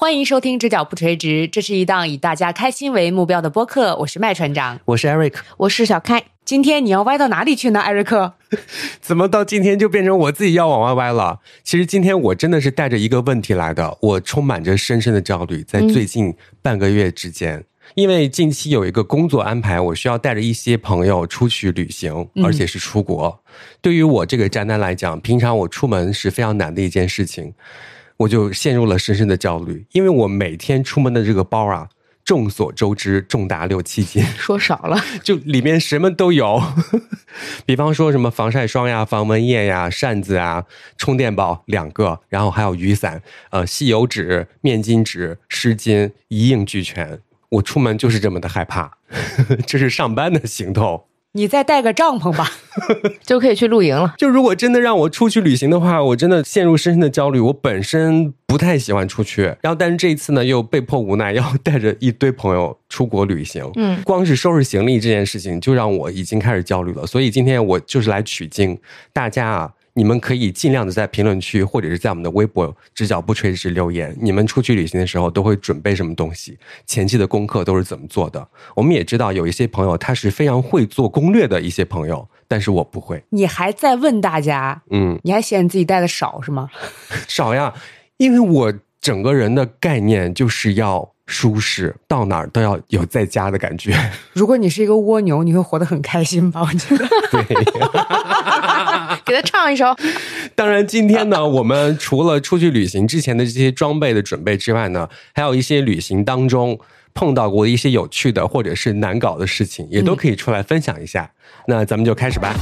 欢迎收听《直角不垂直》，这是一档以大家开心为目标的播客。我是麦船长，我是 Eric，我是小开。今天你要歪到哪里去呢，艾瑞克？怎么到今天就变成我自己要往外歪了？其实今天我真的是带着一个问题来的，我充满着深深的焦虑，在最近半个月之间，因为近期有一个工作安排，我需要带着一些朋友出去旅行，而且是出国。对于我这个宅男来讲，平常我出门是非常难的一件事情。我就陷入了深深的焦虑，因为我每天出门的这个包啊，众所周知重达六七斤，说少了，就里面什么都有，比方说什么防晒霜呀、防蚊液呀、扇子啊、充电宝两个，然后还有雨伞、呃吸油纸、面巾纸、湿巾，一应俱全。我出门就是这么的害怕，这是上班的行头。你再带个帐篷吧，就可以去露营了。就如果真的让我出去旅行的话，我真的陷入深深的焦虑。我本身不太喜欢出去，然后但是这一次呢，又被迫无奈要带着一堆朋友出国旅行。嗯，光是收拾行李这件事情就让我已经开始焦虑了。所以今天我就是来取经，大家啊。你们可以尽量的在评论区或者是在我们的微博“直角不垂直”留言。你们出去旅行的时候都会准备什么东西？前期的功课都是怎么做的？我们也知道有一些朋友他是非常会做攻略的一些朋友，但是我不会。你还在问大家？嗯，你还嫌你自己带的少是吗？少呀，因为我整个人的概念就是要。舒适到哪儿都要有在家的感觉。如果你是一个蜗牛，你会活得很开心吧？我觉得。对，给他唱一首。当然，今天呢，我们除了出去旅行之前的这些装备的准备之外呢，还有一些旅行当中碰到过的一些有趣的或者是难搞的事情，也都可以出来分享一下。那咱们就开始吧。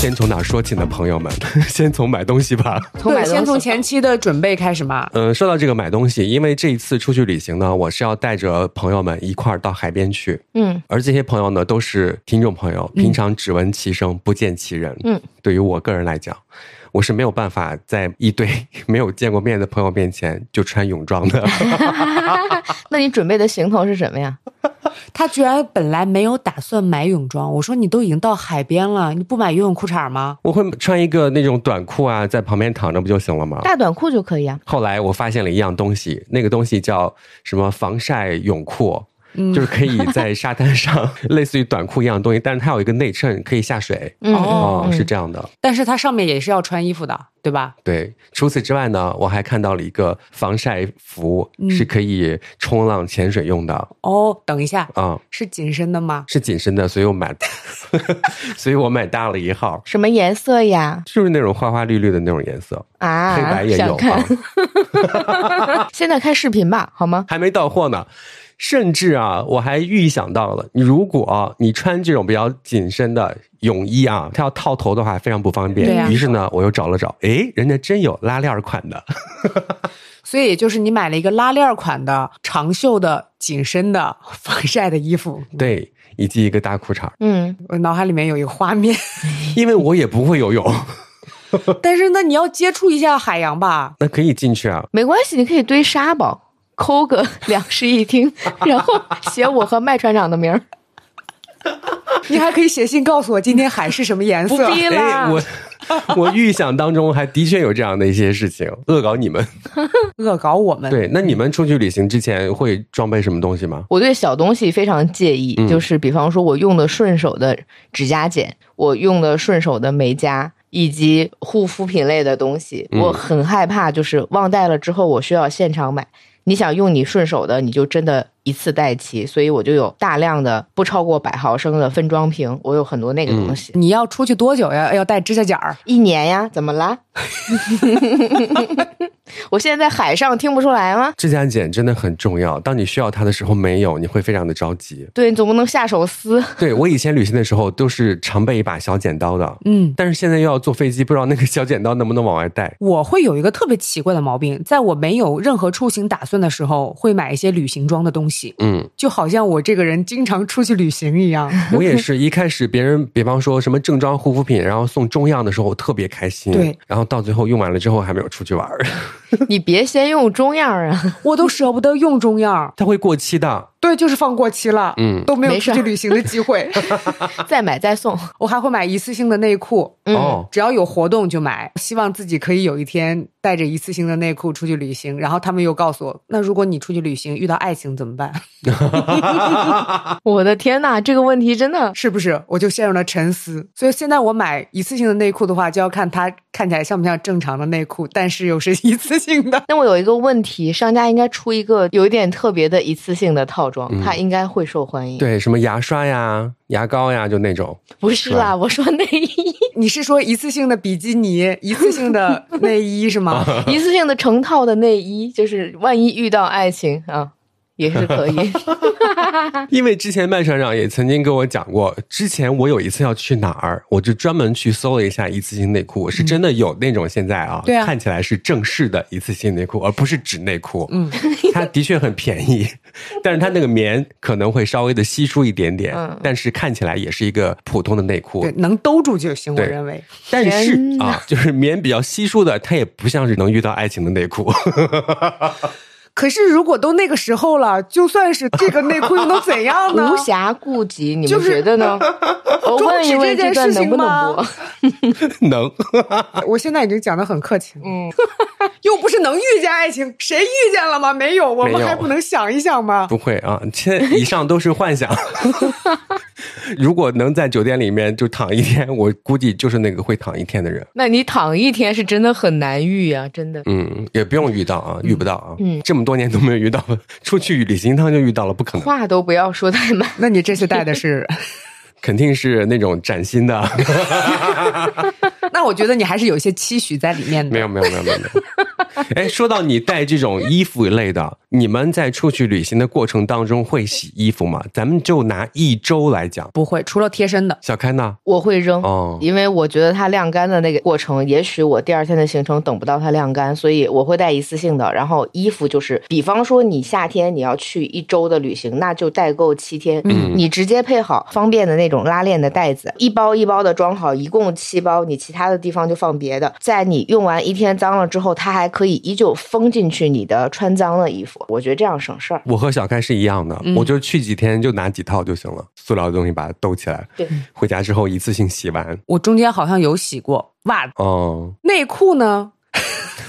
先从哪说起呢，朋友们？先从买东西吧。对，先从前期的准备开始嘛。嗯，说到这个买东西，因为这一次出去旅行呢，我是要带着朋友们一块儿到海边去。嗯，而这些朋友呢，都是听众朋友，平常只闻其声不见其人。嗯，对于我个人来讲，我是没有办法在一堆 没有见过面的朋友面前就穿泳装的。那你准备的行头是什么呀？他居然本来没有打算买泳装，我说你都已经到海边了，你不买游泳裤衩吗？我会穿一个那种短裤啊，在旁边躺着不就行了吗？大短裤就可以啊。后来我发现了一样东西，那个东西叫什么防晒泳裤。就是可以在沙滩上，类似于短裤一样的东西，但是它有一个内衬，可以下水。哦，是这样的。但是它上面也是要穿衣服的，对吧？对。除此之外呢，我还看到了一个防晒服，是可以冲浪、潜水用的。哦，等一下，啊，是紧身的吗？是紧身的，所以我买，所以我买大了一号。什么颜色呀？就是那种花花绿绿的那种颜色啊，黑白也有。现在看视频吧，好吗？还没到货呢。甚至啊，我还预想到了，你如果你穿这种比较紧身的泳衣啊，它要套头的话非常不方便。于是呢，我又找了找，哎，人家真有拉链款的。所以就是你买了一个拉链款的长袖的紧身的防晒的衣服，对，以及一个大裤衩。嗯，我脑海里面有一个画面，因为我也不会游泳，但是那你要接触一下海洋吧？那可以进去啊，没关系，你可以堆沙包。抠个 两室一厅，然后写我和麦船长的名儿。你还可以写信告诉我今天海是什么颜色。不必了，我 我预想当中还的确有这样的一些事情，恶搞你们，恶搞我们。对，那你们出去旅行之前会装备什么东西吗？我对小东西非常介意，就是比方说我用的顺手的指甲剪，我用的顺手的美甲，以及护肤品类的东西，我很害怕，就是忘带了之后我需要现场买。你想用你顺手的，你就真的。一次带齐，所以我就有大量的不超过百毫升的分装瓶，我有很多那个东西。你要出去多久呀？要带指甲剪儿？一年呀？怎么啦？我现在在海上听不出来吗？指甲剪真的很重要，当你需要它的时候没有，你会非常的着急。对你总不能下手撕。对我以前旅行的时候都是常备一把小剪刀的，嗯，但是现在又要坐飞机，不知道那个小剪刀能不能往外带。我会有一个特别奇怪的毛病，在我没有任何出行打算的时候，会买一些旅行装的东西。嗯，就好像我这个人经常出去旅行一样。我也是一开始别人，比方说什么正装护肤品，然后送中样的时候，我特别开心。对，然后到最后用完了之后，还没有出去玩。你别先用中样啊，我都舍不得用中样，它会过期的。对，就是放过期了，嗯，都没有出去旅行的机会，再买再送。我还会买一次性的内裤，哦，只要有活动就买，希望自己可以有一天带着一次性的内裤出去旅行。然后他们又告诉我，那如果你出去旅行遇到爱情怎么办？我的天呐，这个问题真的是不是？我就陷入了沉思。所以现在我买一次性的内裤的话，就要看它看起来像不像正常的内裤，但是又是一次性的。那我有一个问题，商家应该出一个有一点特别的一次性的套。装，它应该会受欢迎。对，什么牙刷呀、牙膏呀，就那种。不是啦，我说内衣。你是说一次性的比基尼、一次性的内衣是吗？一次性的成套的内衣，就是万一遇到爱情啊。也是可以，因为之前麦船长也曾经跟我讲过，之前我有一次要去哪儿，我就专门去搜了一下一次性内裤，是真的有那种现在啊，看起来是正式的一次性内裤，而不是纸内裤。嗯，它的确很便宜，但是它那个棉可能会稍微的稀疏一点点，但是看起来也是一个普通的内裤，对，能兜住就行。我认为，但是啊，就是棉比较稀疏的，它也不像是能遇到爱情的内裤。可是，如果都那个时候了，就算是这个内裤又能怎样呢？无暇顾及，你们觉得呢？我问一问这段能不能播？能。我现在已经讲的很客气了。嗯，又不是能遇见爱情，谁遇见了吗？没有，我们还不能想一想吗？不会啊，这以上都是幻想。如果能在酒店里面就躺一天，我估计就是那个会躺一天的人。那你躺一天是真的很难遇啊，真的。嗯，也不用遇到啊，遇不到啊。嗯，这么多年都没有遇到，出去旅行一趟就遇到了，不可能。话都不要说太满。那你这次带的是？肯定是那种崭新的。那我觉得你还是有一些期许在里面的。没有没有没有没有。哎，说到你带这种衣服一类的，你们在出去旅行的过程当中会洗衣服吗？咱们就拿一周来讲，不会，除了贴身的。小开呢？我会扔，哦，因为我觉得它晾干的那个过程，也许我第二天的行程等不到它晾干，所以我会带一次性的。然后衣服就是，比方说你夏天你要去一周的旅行，那就代购七天，嗯，你直接配好方便的那种拉链的袋子，一包一包的装好，一共七包，你其他的地方就放别的。在你用完一天脏了之后，它还可以依旧封进去你的穿脏的衣服。我觉得这样省事儿。我和小开是一样的，我就去几天就拿几套就行了，塑料的东西把它兜起来。对，回家之后一次性洗完。我中间好像有洗过袜子，哦，内裤呢？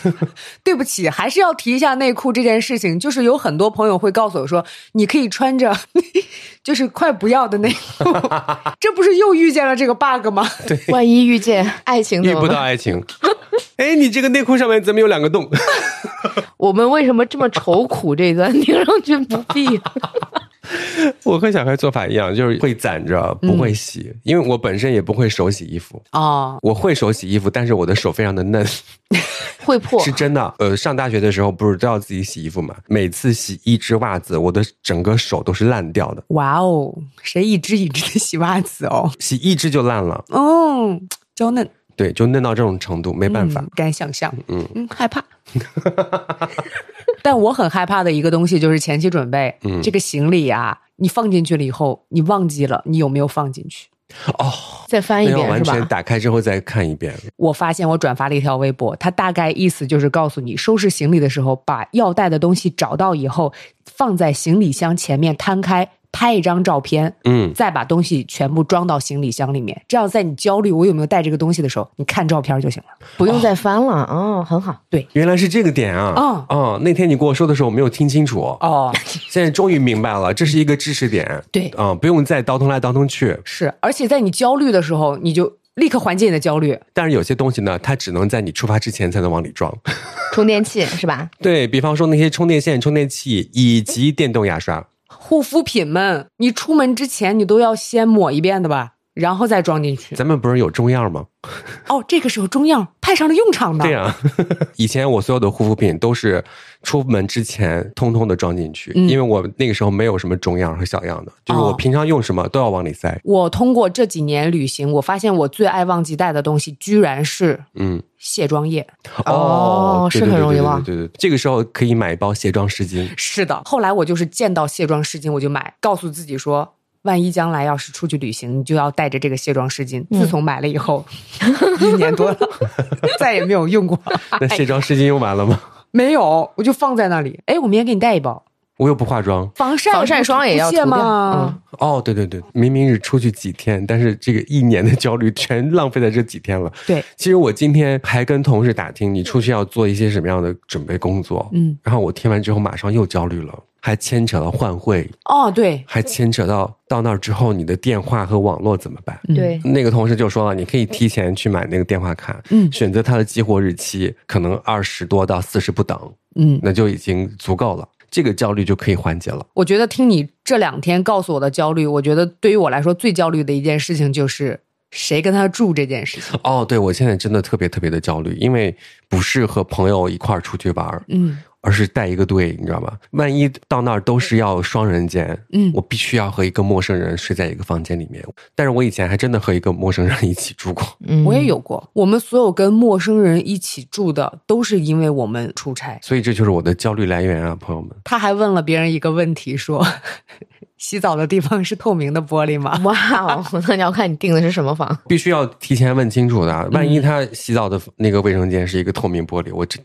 对不起，还是要提一下内裤这件事情。就是有很多朋友会告诉我说，你可以穿着，就是快不要的内裤，这不是又遇见了这个 bug 吗？对，万一遇见爱情，遇不到爱情。哎，你这个内裤上面怎么有两个洞？我们为什么这么愁苦？这段听上去不必。我和小黑做法一样，就是会攒着，不会洗，因为我本身也不会手洗衣服哦。我会手洗衣服，但是我的手非常的嫩，会破，是真的。呃，上大学的时候不是都要自己洗衣服嘛？每次洗一只袜子，我的整个手都是烂掉的。哇哦，谁一只一只的洗袜子哦？洗一只就烂了哦，娇嫩。对，就嫩到这种程度，没办法，敢想象，嗯嗯，害怕。但我很害怕的一个东西就是前期准备，嗯，这个行李啊，你放进去了以后，你忘记了你有没有放进去？哦，再翻一遍是吧？完全打开之后再看一遍。我发现我转发了一条微博，它大概意思就是告诉你，收拾行李的时候，把要带的东西找到以后，放在行李箱前面摊开。拍一张照片，嗯，再把东西全部装到行李箱里面，这样在你焦虑我有没有带这个东西的时候，你看照片就行了，不用再翻了。哦，很好。对，原来是这个点啊。哦哦，那天你跟我说的时候我没有听清楚。哦，现在终于明白了，这是一个知识点。对，啊，不用再倒腾来倒腾去。是，而且在你焦虑的时候，你就立刻缓解你的焦虑。但是有些东西呢，它只能在你出发之前才能往里装。充电器是吧？对比方说那些充电线、充电器以及电动牙刷。护肤品们，你出门之前你都要先抹一遍的吧，然后再装进去。咱们不是有中样吗？哦，这个时候中样派上了用场的。对呀，以前我所有的护肤品都是出门之前通通的装进去，因为我那个时候没有什么中样和小样的，就是我平常用什么都要往里塞。我通过这几年旅行，我发现我最爱忘记带的东西，居然是嗯卸妆液。哦，是很容易忘。对对对，这个时候可以买一包卸妆湿巾。是的，后来我就是见到卸妆湿巾我就买，告诉自己说。万一将来要是出去旅行，你就要带着这个卸妆湿巾。自从买了以后，一年多了，再也没有用过。那卸妆湿巾用完了吗？没有，我就放在那里。哎，我明天给你带一包。我又不化妆，防晒防晒霜也要卸吗？哦，对对对，明明是出去几天，但是这个一年的焦虑全浪费在这几天了。对，其实我今天还跟同事打听，你出去要做一些什么样的准备工作？嗯，然后我听完之后马上又焦虑了，还牵扯到换汇。哦，对，还牵扯到到那儿之后你的电话和网络怎么办？对，那个同事就说了，你可以提前去买那个电话卡，嗯，选择它的激活日期，可能二十多到四十不等，嗯，那就已经足够了。这个焦虑就可以缓解了。我觉得听你这两天告诉我的焦虑，我觉得对于我来说最焦虑的一件事情就是谁跟他住这件事情。哦，对，我现在真的特别特别的焦虑，因为不是和朋友一块儿出去玩嗯。而是带一个队，你知道吧？万一到那儿都是要双人间，嗯，我必须要和一个陌生人睡在一个房间里面。但是我以前还真的和一个陌生人一起住过，嗯，我也有过。我们所有跟陌生人一起住的，都是因为我们出差，所以这就是我的焦虑来源啊，朋友们。他还问了别人一个问题，说。洗澡的地方是透明的玻璃吗？哇哦，那你要看你订的是什么房，必须要提前问清楚的。万一他洗澡的那个卫生间是一个透明玻璃，我这……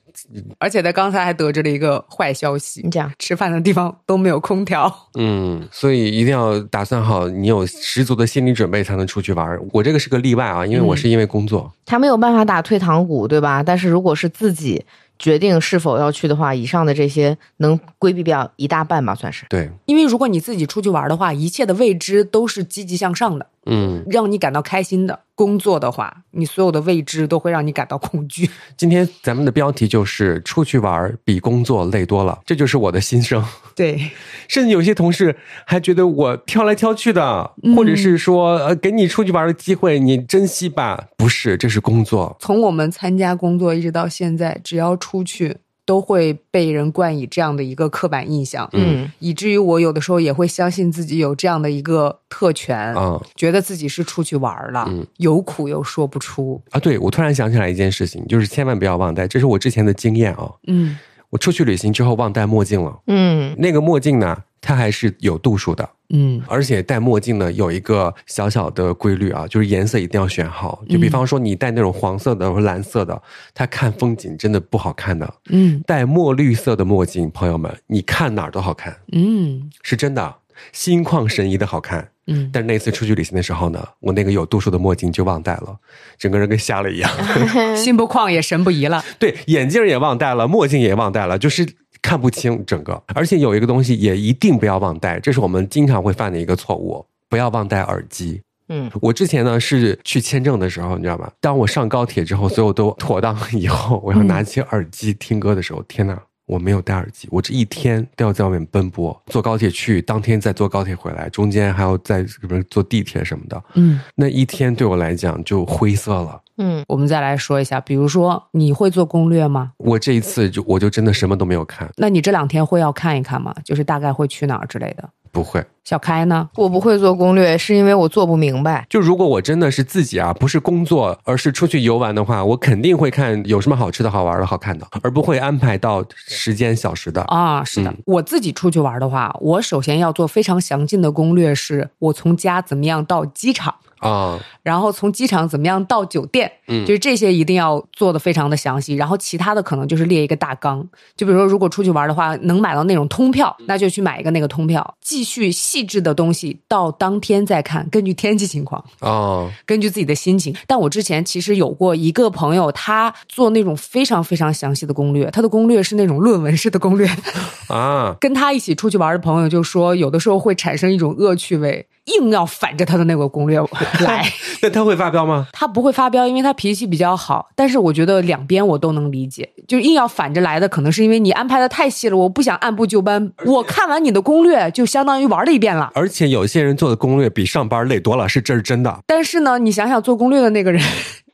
而且他刚才还得知了一个坏消息，你讲吃饭的地方都没有空调。嗯，所以一定要打算好，你有十足的心理准备才能出去玩。我这个是个例外啊，因为我是因为工作，他没有办法打退堂鼓，对吧？但是如果是自己。决定是否要去的话，以上的这些能规避掉一大半吧，算是。对，因为如果你自己出去玩的话，一切的未知都是积极向上的。嗯，让你感到开心的工作的话，你所有的未知都会让你感到恐惧。今天咱们的标题就是出去玩比工作累多了，这就是我的心声。对，甚至有些同事还觉得我挑来挑去的，或者是说呃，给你出去玩的机会，你珍惜吧。不是，这是工作。从我们参加工作一直到现在，只要出去。都会被人冠以这样的一个刻板印象，嗯，以至于我有的时候也会相信自己有这样的一个特权，嗯，觉得自己是出去玩了，嗯有苦又说不出啊。对，我突然想起来一件事情，就是千万不要忘带，这是我之前的经验啊，嗯，我出去旅行之后忘带墨镜了，嗯，那个墨镜呢？它还是有度数的，嗯，而且戴墨镜呢有一个小小的规律啊，就是颜色一定要选好。就比方说你戴那种黄色的或蓝色的，它看风景真的不好看的。嗯，戴墨绿色的墨镜，朋友们，你看哪儿都好看。嗯，是真的，心旷神怡的好看。嗯，但是那次出去旅行的时候呢，我那个有度数的墨镜就忘戴了，整个人跟瞎了一样，心不旷也神不怡了。对，眼镜也忘戴了，墨镜也忘戴了，就是。看不清整个，而且有一个东西也一定不要忘带，这是我们经常会犯的一个错误，不要忘带耳机。嗯，我之前呢是去签证的时候，你知道吧？当我上高铁之后，所有都妥当以后，我要拿起耳机听歌的时候，天哪！我没有戴耳机，我这一天都要在外面奔波，坐高铁去，当天再坐高铁回来，中间还要在什么坐地铁什么的。嗯，那一天对我来讲就灰色了。嗯，我们再来说一下，比如说你会做攻略吗？我这一次就我就真的什么都没有看。那你这两天会要看一看吗？就是大概会去哪儿之类的？不会。小开呢？我不会做攻略，是因为我做不明白。就如果我真的是自己啊，不是工作，而是出去游玩的话，我肯定会看有什么好吃的好玩的好看的，而不会安排到时间小时的啊。是的，我自己出去玩的话，我首先要做非常详尽的攻略，是我从家怎么样到机场。啊，然后从机场怎么样到酒店，嗯，就是这些一定要做的非常的详细。然后其他的可能就是列一个大纲，就比如说如果出去玩的话，能买到那种通票，那就去买一个那个通票。继续细致的东西到当天再看，根据天气情况哦，根据自己的心情。但我之前其实有过一个朋友，他做那种非常非常详细的攻略，他的攻略是那种论文式的攻略 啊。跟他一起出去玩的朋友就说，有的时候会产生一种恶趣味。硬要反着他的那个攻略来，那他会发飙吗？他不会发飙，因为他脾气比较好。但是我觉得两边我都能理解，就硬要反着来的，可能是因为你安排的太细了，我不想按部就班。我看完你的攻略，就相当于玩了一遍了。而且有些人做的攻略比上班累多了，是这是真的。但是呢，你想想做攻略的那个人。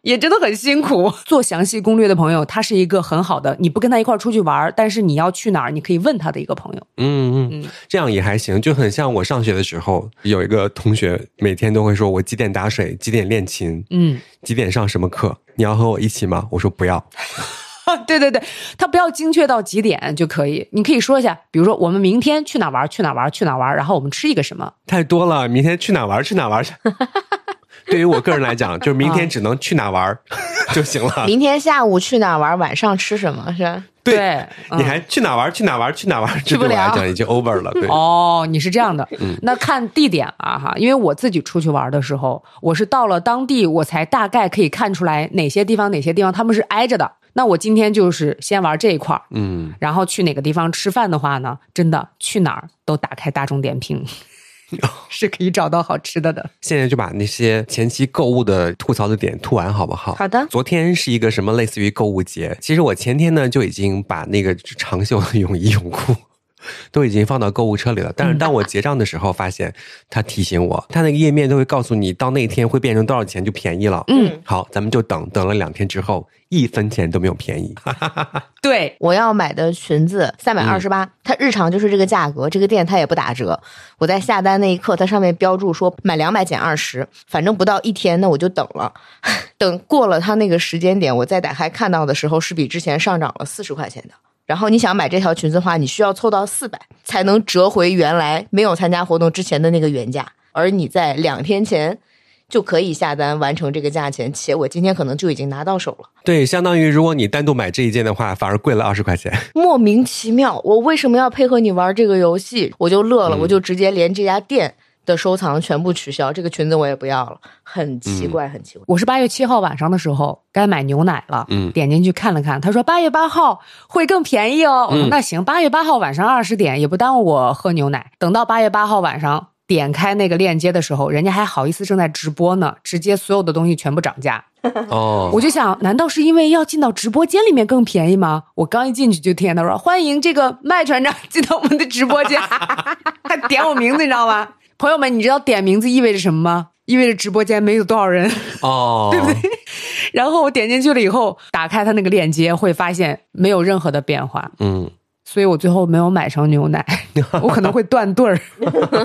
也真的很辛苦。做详细攻略的朋友，他是一个很好的。你不跟他一块儿出去玩，但是你要去哪儿，你可以问他的一个朋友。嗯嗯，这样也还行，就很像我上学的时候，有一个同学每天都会说：“我几点打水，几点练琴，嗯，几点上什么课，你要和我一起吗？”我说不要。对对对，他不要精确到几点就可以，你可以说一下，比如说我们明天去哪玩，去哪玩，去哪玩，然后我们吃一个什么。太多了，明天去哪玩，去哪玩去。对于我个人来讲，就是明天只能去哪玩就行了。明天下午去哪玩，晚上吃什么是？对，你还去哪玩？去哪玩？去哪玩？去不了，讲已经 over 了。对，哦，你是这样的。那看地点啊，哈，因为我自己出去玩的时候，我是到了当地，我才大概可以看出来哪些地方，哪些地方他们是挨着的。那我今天就是先玩这一块儿，嗯，然后去哪个地方吃饭的话呢，真的去哪儿都打开大众点评。是可以找到好吃的的。现在就把那些前期购物的吐槽的点吐完，好不好？好的。昨天是一个什么类似于购物节？其实我前天呢就已经把那个长袖泳衣泳裤 都已经放到购物车里了。但是当我结账的时候，发现他提醒我，他那个页面都会告诉你到那天会变成多少钱就便宜了。嗯，好，咱们就等等了两天之后。一分钱都没有便宜，对我要买的裙子三百二十八，它日常就是这个价格，这个店它也不打折。我在下单那一刻，它上面标注说买两百减二十，反正不到一天，那我就等了。等过了它那个时间点，我再打开看到的时候，是比之前上涨了四十块钱的。然后你想买这条裙子的话，你需要凑到四百才能折回原来没有参加活动之前的那个原价，而你在两天前。就可以下单完成这个价钱，且我今天可能就已经拿到手了。对，相当于如果你单独买这一件的话，反而贵了二十块钱。莫名其妙，我为什么要配合你玩这个游戏？我就乐了，我就直接连这家店的收藏全部取消，这个裙子我也不要了。很奇怪，很奇怪。我是八月七号晚上的时候该买牛奶了，嗯，点进去看了看，他说八月八号会更便宜哦。那行，八月八号晚上二十点也不耽误我喝牛奶。等到八月八号晚上。点开那个链接的时候，人家还好意思正在直播呢，直接所有的东西全部涨价。哦，我就想，难道是因为要进到直播间里面更便宜吗？我刚一进去就听见他说：“欢迎这个麦船长进到我们的直播间。” 他点我名字，你知道吗？朋友们，你知道点名字意味着什么吗？意味着直播间没有多少人哦，对不对？然后我点进去了以后，打开他那个链接，会发现没有任何的变化。嗯。所以我最后没有买成牛奶，我可能会断顿儿。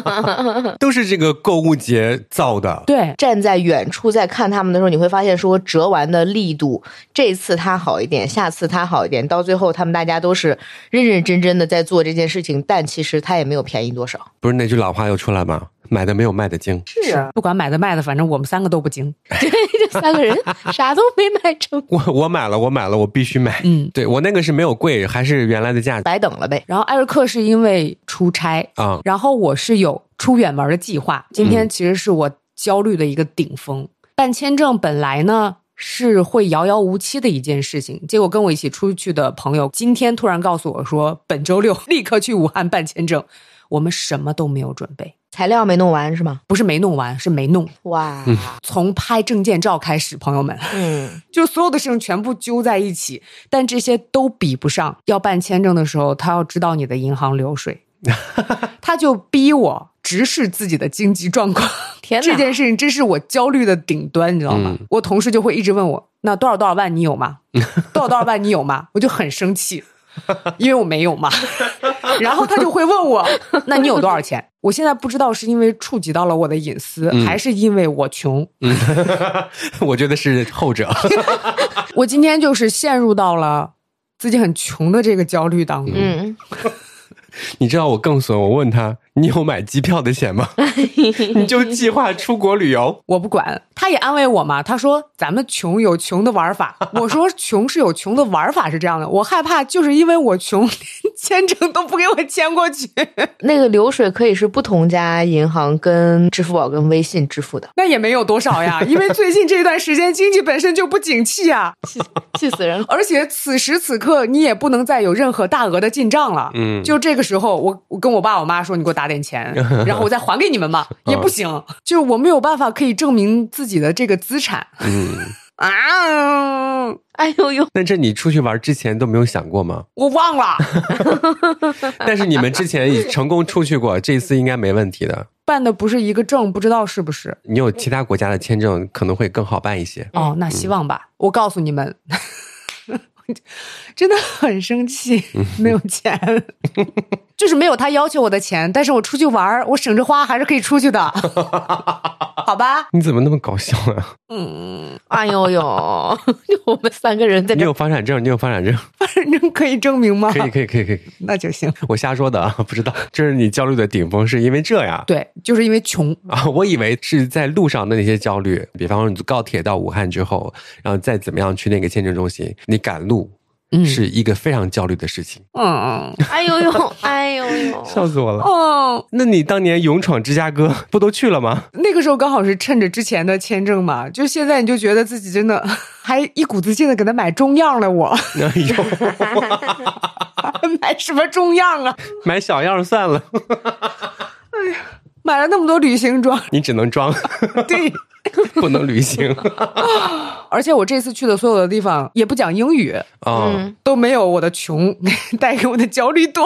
都是这个购物节造的。对，站在远处在看他们的时候，你会发现说折完的力度，这次他好一点，下次他好一点，到最后他们大家都是认认真真的在做这件事情，但其实他也没有便宜多少。不是那句老话又出来吗？买的没有卖的精，是啊，不管买的卖的，反正我们三个都不精。对，这三个人啥都没买成。我我买了，我买了，我必须买。嗯，对我那个是没有贵，还是原来的价，白等了呗。然后艾瑞克是因为出差啊，然后我是有出远门的计划。今天其实是我焦虑的一个顶峰。办签证本来呢是会遥遥无期的一件事情，结果跟我一起出去的朋友今天突然告诉我说，本周六 立刻去武汉办签证。我们什么都没有准备，材料没弄完是吗？不是没弄完，是没弄。哇，从拍证件照开始，朋友们，嗯，就所有的事情全部揪在一起，但这些都比不上要办签证的时候，他要知道你的银行流水，他就逼我直视自己的经济状况。天这件事情真是我焦虑的顶端，你知道吗？我同事就会一直问我，那多少多少万你有吗？多少多少万你有吗？我就很生气。因为我没有嘛，然后他就会问我，那你有多少钱？我现在不知道是因为触及到了我的隐私，还是因为我穷。我觉得是后者。我今天就是陷入到了自己很穷的这个焦虑当中。你知道我更损，我问他。你有买机票的钱吗？你就计划出国旅游？我不管，他也安慰我嘛。他说咱们穷有穷的玩法。我说穷是有穷的玩法，是这样的。我害怕就是因为我穷，连签证都不给我签过去。那个流水可以是不同家银行跟支付宝跟微信支付的，那也没有多少呀。因为最近这段时间经济本身就不景气啊，气死人了。而且此时此刻你也不能再有任何大额的进账了。嗯，就这个时候，我我跟我爸我妈说，你给我打。点钱，然后我再还给你们嘛，也不行，就我没有办法可以证明自己的这个资产。嗯 啊，哎呦呦！那这你出去玩之前都没有想过吗？我忘了。但是你们之前已成功出去过，这次应该没问题的。办的不是一个证，不知道是不是？你有其他国家的签证，可能会更好办一些。哦，那希望吧。我告诉你们。真的很生气，没有钱，就是没有他要求我的钱。但是我出去玩我省着花还是可以出去的，好吧？你怎么那么搞笑啊？嗯，哎呦呦，我们三个人在。你有房产证？你有房产证？房产证可以证明吗？可以，可以，可以，可以，那就行。我瞎说的啊，不知道。这是你焦虑的顶峰，是因为这样？对，就是因为穷啊。我以为是在路上的那些焦虑，比方说你坐高铁到武汉之后，然后再怎么样去那个签证中心，你赶路。是一个非常焦虑的事情。嗯，哎呦呦，哎呦 呦，笑死我了。哦，那你当年勇闯芝加哥不都去了吗？那个时候刚好是趁着之前的签证嘛，就现在你就觉得自己真的 还一股子劲的给他买中样了。我哎呦，买什么中样啊？买小样算了。哎呀，买了那么多旅行装，你只能装。对。不能旅行，而且我这次去的所有的地方也不讲英语嗯，都没有我的穷带给我的焦虑多。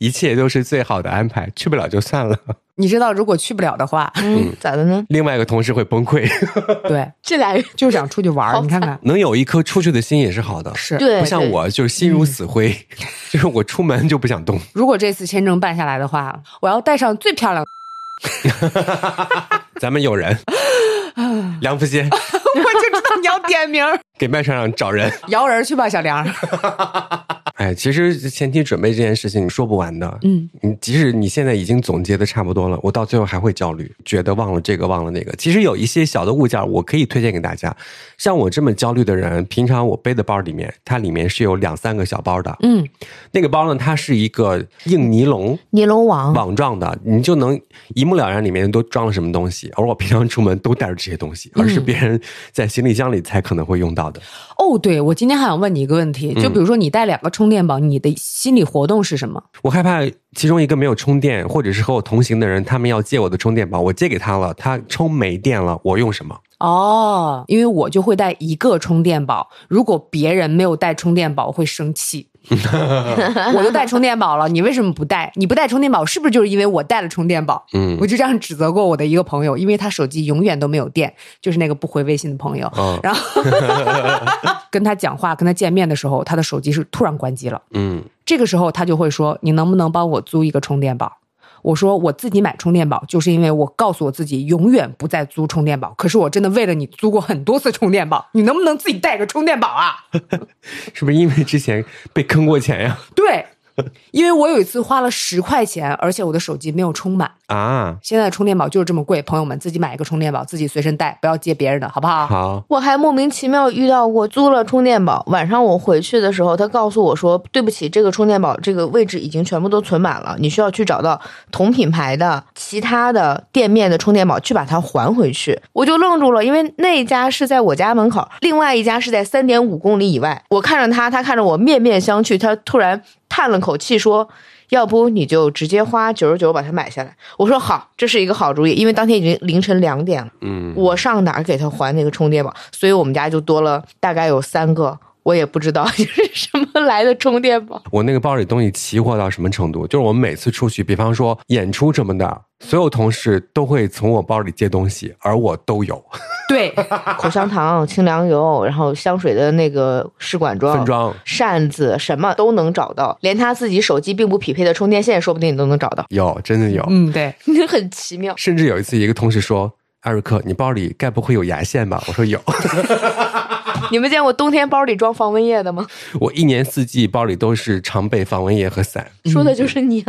一切都是最好的安排，去不了就算了。你知道，如果去不了的话，嗯，咋的呢？另外一个同事会崩溃。对，这俩人就想出去玩，你看看，能有一颗出去的心也是好的。是，对，不像我就是心如死灰，就是我出门就不想动。如果这次签证办下来的话，我要带上最漂亮。咱们有人，梁福新，我就知道你要点名，给麦船长找人，摇人去吧，小梁。哎，其实前期准备这件事情你说不完的，嗯，你即使你现在已经总结的差不多了，我到最后还会焦虑，觉得忘了这个忘了那个。其实有一些小的物件我可以推荐给大家，像我这么焦虑的人，平常我背的包里面，它里面是有两三个小包的，嗯，那个包呢，它是一个硬尼龙，尼龙网网状的，你就能一目了然里面都装了什么东西。而我平常出门都带着这些东西，而是别人在行李箱里才可能会用到的。哦，对，我今天还想问你一个问题，就比如说你带两个充。电宝，你的心理活动是什么？我害怕其中一个没有充电，或者是和我同行的人，他们要借我的充电宝，我借给他了，他充没电了，我用什么？哦，因为我就会带一个充电宝，如果别人没有带充电宝，我会生气。我都带充电宝了，你为什么不带？你不带充电宝，是不是就是因为我带了充电宝？嗯，我就这样指责过我的一个朋友，因为他手机永远都没有电，就是那个不回微信的朋友。然后 跟他讲话、跟他见面的时候，他的手机是突然关机了。嗯，这个时候他就会说：“你能不能帮我租一个充电宝？”我说我自己买充电宝，就是因为我告诉我自己永远不再租充电宝。可是我真的为了你租过很多次充电宝，你能不能自己带个充电宝啊？是不是因为之前被坑过钱呀？对。因为我有一次花了十块钱，而且我的手机没有充满啊！现在充电宝就是这么贵，朋友们自己买一个充电宝，自己随身带，不要借别人的，好不好？好。我还莫名其妙遇到过租了充电宝，晚上我回去的时候，他告诉我说：“对不起，这个充电宝这个位置已经全部都存满了，你需要去找到同品牌的其他的店面的充电宝去把它还回去。”我就愣住了，因为那一家是在我家门口，另外一家是在三点五公里以外。我看着他，他看着我，面面相觑。他突然。叹了口气说：“要不你就直接花九十九把它买下来。”我说：“好，这是一个好主意，因为当天已经凌晨两点了。嗯，我上哪儿给他还那个充电宝？所以我们家就多了大概有三个，我也不知道就 是什么来的充电宝。我那个包里东西齐活到什么程度？就是我们每次出去，比方说演出什么的。”所有同事都会从我包里借东西，而我都有。对，口香糖、清凉油，然后香水的那个试管装、分装、扇子，什么都能找到。连他自己手机并不匹配的充电线，说不定你都能找到。有，真的有。嗯，对，很奇妙。甚至有一次，一个同事说：“艾瑞克，你包里该不会有牙线吧？”我说：“有。”你们见过冬天包里装防蚊液的吗？我一年四季包里都是常备防蚊液和伞。说的就是你。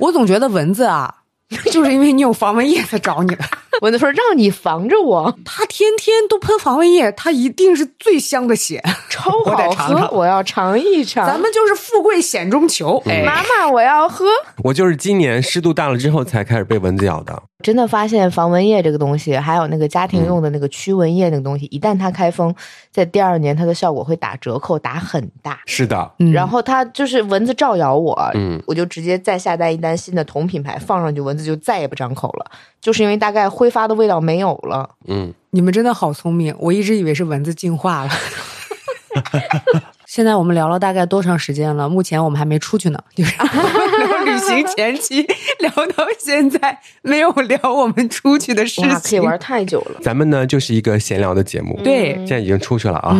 我总觉得蚊子啊。就是因为你有防蚊液才找你的。蚊子说：“让你防着我。”他天天都喷防蚊液，他一定是最香的血，超好喝。我要尝一尝。咱们就是富贵险中求。妈妈，我要喝。我就是今年湿度大了之后才开始被蚊子咬的。真的发现防蚊液这个东西，还有那个家庭用的那个驱蚊液那个东西，一旦它开封，在第二年它的效果会打折扣，打很大。是的，然后它就是蚊子照咬我，嗯，我就直接再下单一单新的同品牌放上去，蚊子就再也不张口了。就是因为大概挥发的味道没有了。嗯，你们真的好聪明，我一直以为是蚊子进化了。现在我们聊了大概多长时间了？目前我们还没出去呢，就是 旅行前期聊到现在，没有聊我们出去的事情。可以玩太久了。咱们呢就是一个闲聊的节目，对，现在已经出去了啊，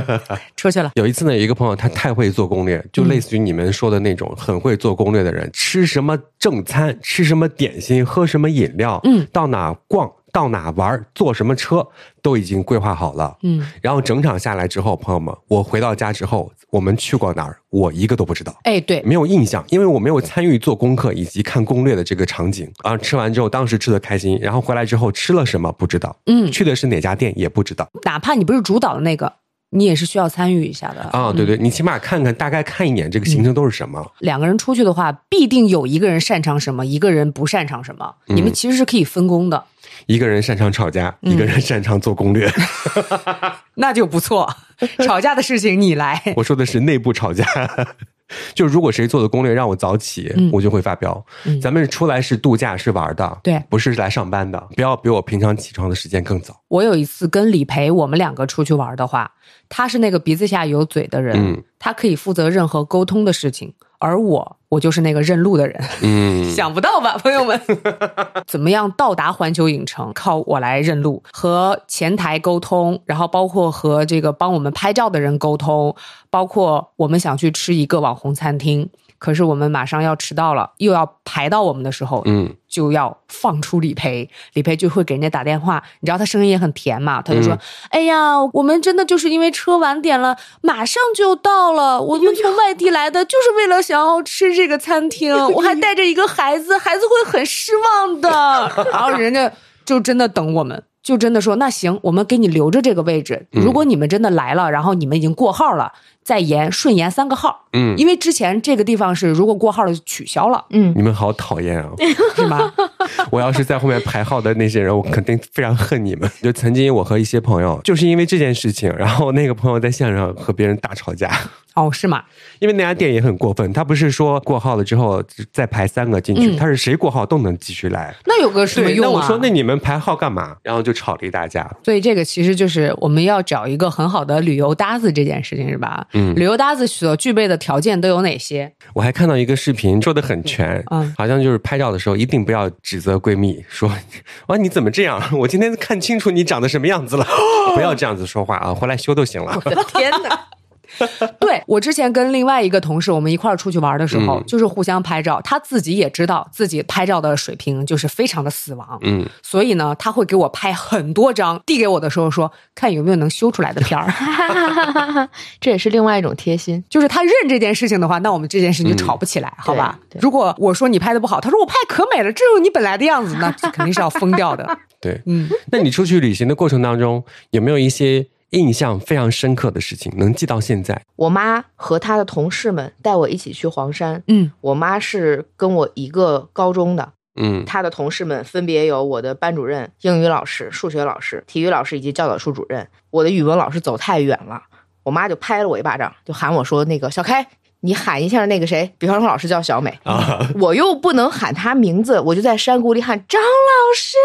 出去了。有一次呢，有一个朋友他太会做攻略，就类似于你们说的那种很会做攻略的人，吃什么正餐，吃什么点心，喝什么饮料，嗯，到哪逛。到哪玩，坐什么车，都已经规划好了。嗯，然后整场下来之后，朋友们，我回到家之后，我们去过哪儿，我一个都不知道。哎，对，没有印象，因为我没有参与做功课以及看攻略的这个场景。啊，吃完之后，当时吃的开心，然后回来之后吃了什么不知道。嗯，去的是哪家店也不知道。哪怕你不是主导的那个。你也是需要参与一下的啊。对对，你起码看看，大概看一眼这个行程都是什么。两个人出去的话，必定有一个人擅长什么，一个人不擅长什么。你们其实是可以分工的。一个人擅长吵架，一个人擅长做攻略，那就不错。吵架的事情你来。我说的是内部吵架。就如果谁做的攻略让我早起，我就会发飙。咱们出来是度假是玩的，对，不是来上班的。不要比我平常起床的时间更早。我有一次跟李培，我们两个出去玩的话，他是那个鼻子下有嘴的人，他可以负责任何沟通的事情。而我，我就是那个认路的人。嗯，想不到吧，朋友们？怎么样到达环球影城？靠我来认路，和前台沟通，然后包括和这个帮我们拍照的人沟通，包括我们想去吃一个网红餐厅。可是我们马上要迟到了，又要排到我们的时候，嗯，就要放出理赔，理赔就会给人家打电话，你知道他声音也很甜嘛，他就说：“哎呀，我们真的就是因为车晚点了，马上就到了，我们从外地来的，就是为了想要吃这个餐厅，我还带着一个孩子，孩子会很失望的。”然后人家就真的等我们。就真的说那行，我们给你留着这个位置。如果你们真的来了，然后你们已经过号了，再延顺延三个号。嗯，因为之前这个地方是如果过号了就取消了。嗯，你们好讨厌啊，是吗？我要是在后面排号的那些人，我肯定非常恨你们。就曾经我和一些朋友就是因为这件事情，然后那个朋友在线上和别人大吵架。哦，是吗？因为那家店也很过分，他不是说过号了之后再排三个进去，他是谁过号都能继续来。那有个什么用啊？那我说，那你们排号干嘛？然后就吵了一大架。所以这个其实就是我们要找一个很好的旅游搭子这件事情是吧？嗯，旅游搭子所具备的条件都有哪些？我还看到一个视频说的很全，嗯，好像就是拍照的时候一定不要指责闺蜜，说哇你怎么这样？我今天看清楚你长得什么样子了，不要这样子说话啊，回来修都行了。我的天哪！对我之前跟另外一个同事，我们一块儿出去玩的时候，就是互相拍照。他自己也知道自己拍照的水平就是非常的死亡，嗯，所以呢，他会给我拍很多张，递给我的时候说，看有没有能修出来的片儿。这也是另外一种贴心，就是他认这件事情的话，那我们这件事情就吵不起来，好吧？如果我说你拍的不好，他说我拍可美了，这就是你本来的样子，那肯定是要疯掉的。对，嗯，那你出去旅行的过程当中，有没有一些？印象非常深刻的事情，能记到现在。我妈和她的同事们带我一起去黄山。嗯，我妈是跟我一个高中的。嗯，她的同事们分别有我的班主任、英语老师、数学老师、体育老师以及教导处主任。我的语文老师走太远了，我妈就拍了我一巴掌，就喊我说：“那个小开，你喊一下那个谁，比方说老师叫小美啊，我又不能喊她名字，我就在山谷里喊张老师，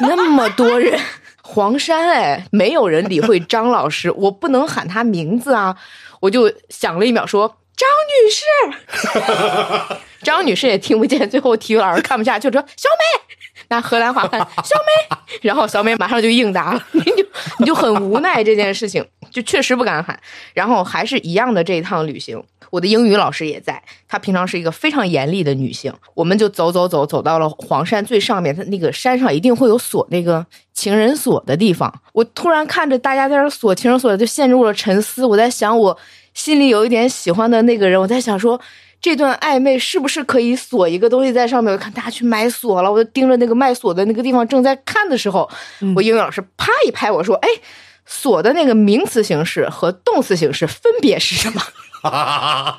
那么多人。”黄山哎，没有人理会张老师，我不能喊他名字啊！我就想了一秒，说张女士，张女士也听不见。最后体育老师看不下，就说小美，拿河南话喊小美，然后小美马上就应答了。你就你就很无奈这件事情，就确实不敢喊。然后还是一样的这一趟旅行。我的英语老师也在，她平常是一个非常严厉的女性。我们就走走走，走到了黄山最上面，它那个山上一定会有锁那个情人锁的地方。我突然看着大家在那锁情人锁，就陷入了沉思。我在想，我心里有一点喜欢的那个人，我在想说，这段暧昧是不是可以锁一个东西在上面？我看大家去买锁了，我就盯着那个卖锁的那个地方正在看的时候，我英语老师啪一拍我说：“哎，锁的那个名词形式和动词形式分别是什么？”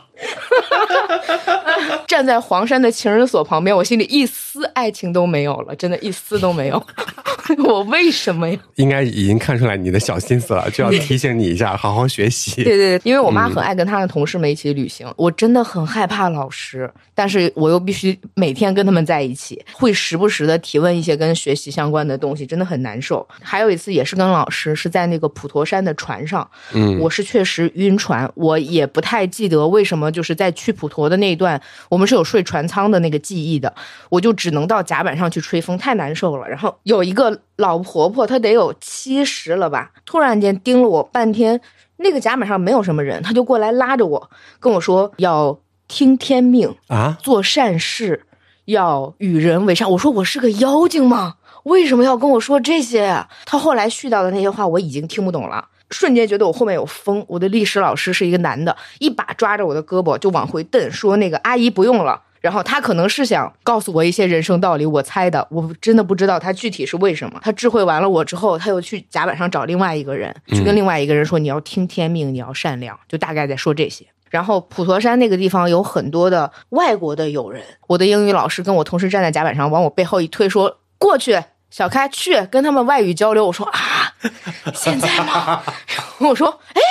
哈哈哈站在黄山的情人所旁边，我心里一丝爱情都没有了，真的一丝都没有。我为什么呀？应该已经看出来你的小心思了，就要提醒你一下，好好学习。对对，因为我妈很爱跟她的同事们一起旅行，我真的很害怕老师，但是我又必须每天跟他们在一起，会时不时的提问一些跟学习相关的东西，真的很难受。还有一次也是跟老师，是在那个普陀山的船上，嗯，我是确实晕船，我也不太记得为什么，就是在去普陀的那一段，我们是有睡船舱的那个记忆的，我就只能到甲板上去吹风，太难受了。然后有一个。老婆婆她得有七十了吧？突然间盯了我半天，那个甲板上没有什么人，她就过来拉着我，跟我说要听天命啊，做善事，要与人为善。我说我是个妖精吗？为什么要跟我说这些呀？她后来絮叨的那些话我已经听不懂了，瞬间觉得我后面有风。我的历史老师是一个男的，一把抓着我的胳膊就往回蹬，说那个阿姨不用了。然后他可能是想告诉我一些人生道理，我猜的，我真的不知道他具体是为什么。他智慧完了我之后，他又去甲板上找另外一个人，去跟另外一个人说：“你要听天命，你要善良。”就大概在说这些。然后普陀山那个地方有很多的外国的友人，我的英语老师跟我同时站在甲板上，往我背后一推，说：“过去，小开去跟他们外语交流。”我说：“啊，现在吗？” 然后我说：“哎。”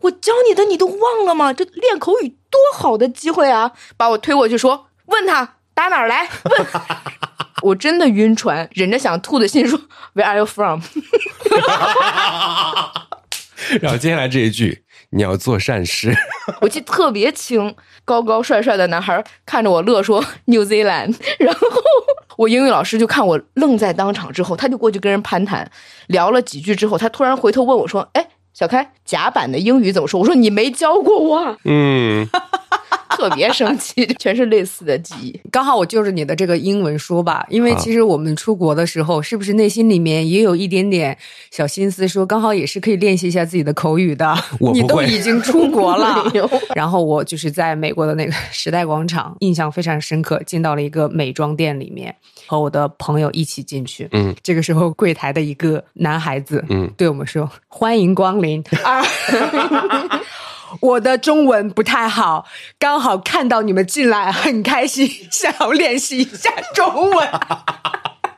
我教你的你都忘了吗？这练口语多好的机会啊！把我推过去说，问他打哪儿来？问，我真的晕船，忍着想吐的心说，Where are you from？然后接下来这一句，你要做善事。我记得特别清，高高帅帅的男孩看着我乐说 New Zealand，然后我英语老师就看我愣在当场之后，他就过去跟人攀谈，聊了几句之后，他突然回头问我说，哎。小开甲板的英语怎么说？我说你没教过我。嗯。特别生气，全是类似的记忆。刚好我就是你的这个英文说吧，因为其实我们出国的时候，是不是内心里面也有一点点小心思，说刚好也是可以练习一下自己的口语的。你都已经出国了，然后我就是在美国的那个时代广场，印象非常深刻，进到了一个美妆店里面，和我的朋友一起进去。嗯，这个时候柜台的一个男孩子，嗯，对我们说：“欢迎光临。”啊。我的中文不太好，刚好看到你们进来，很开心，想要练习一下中文。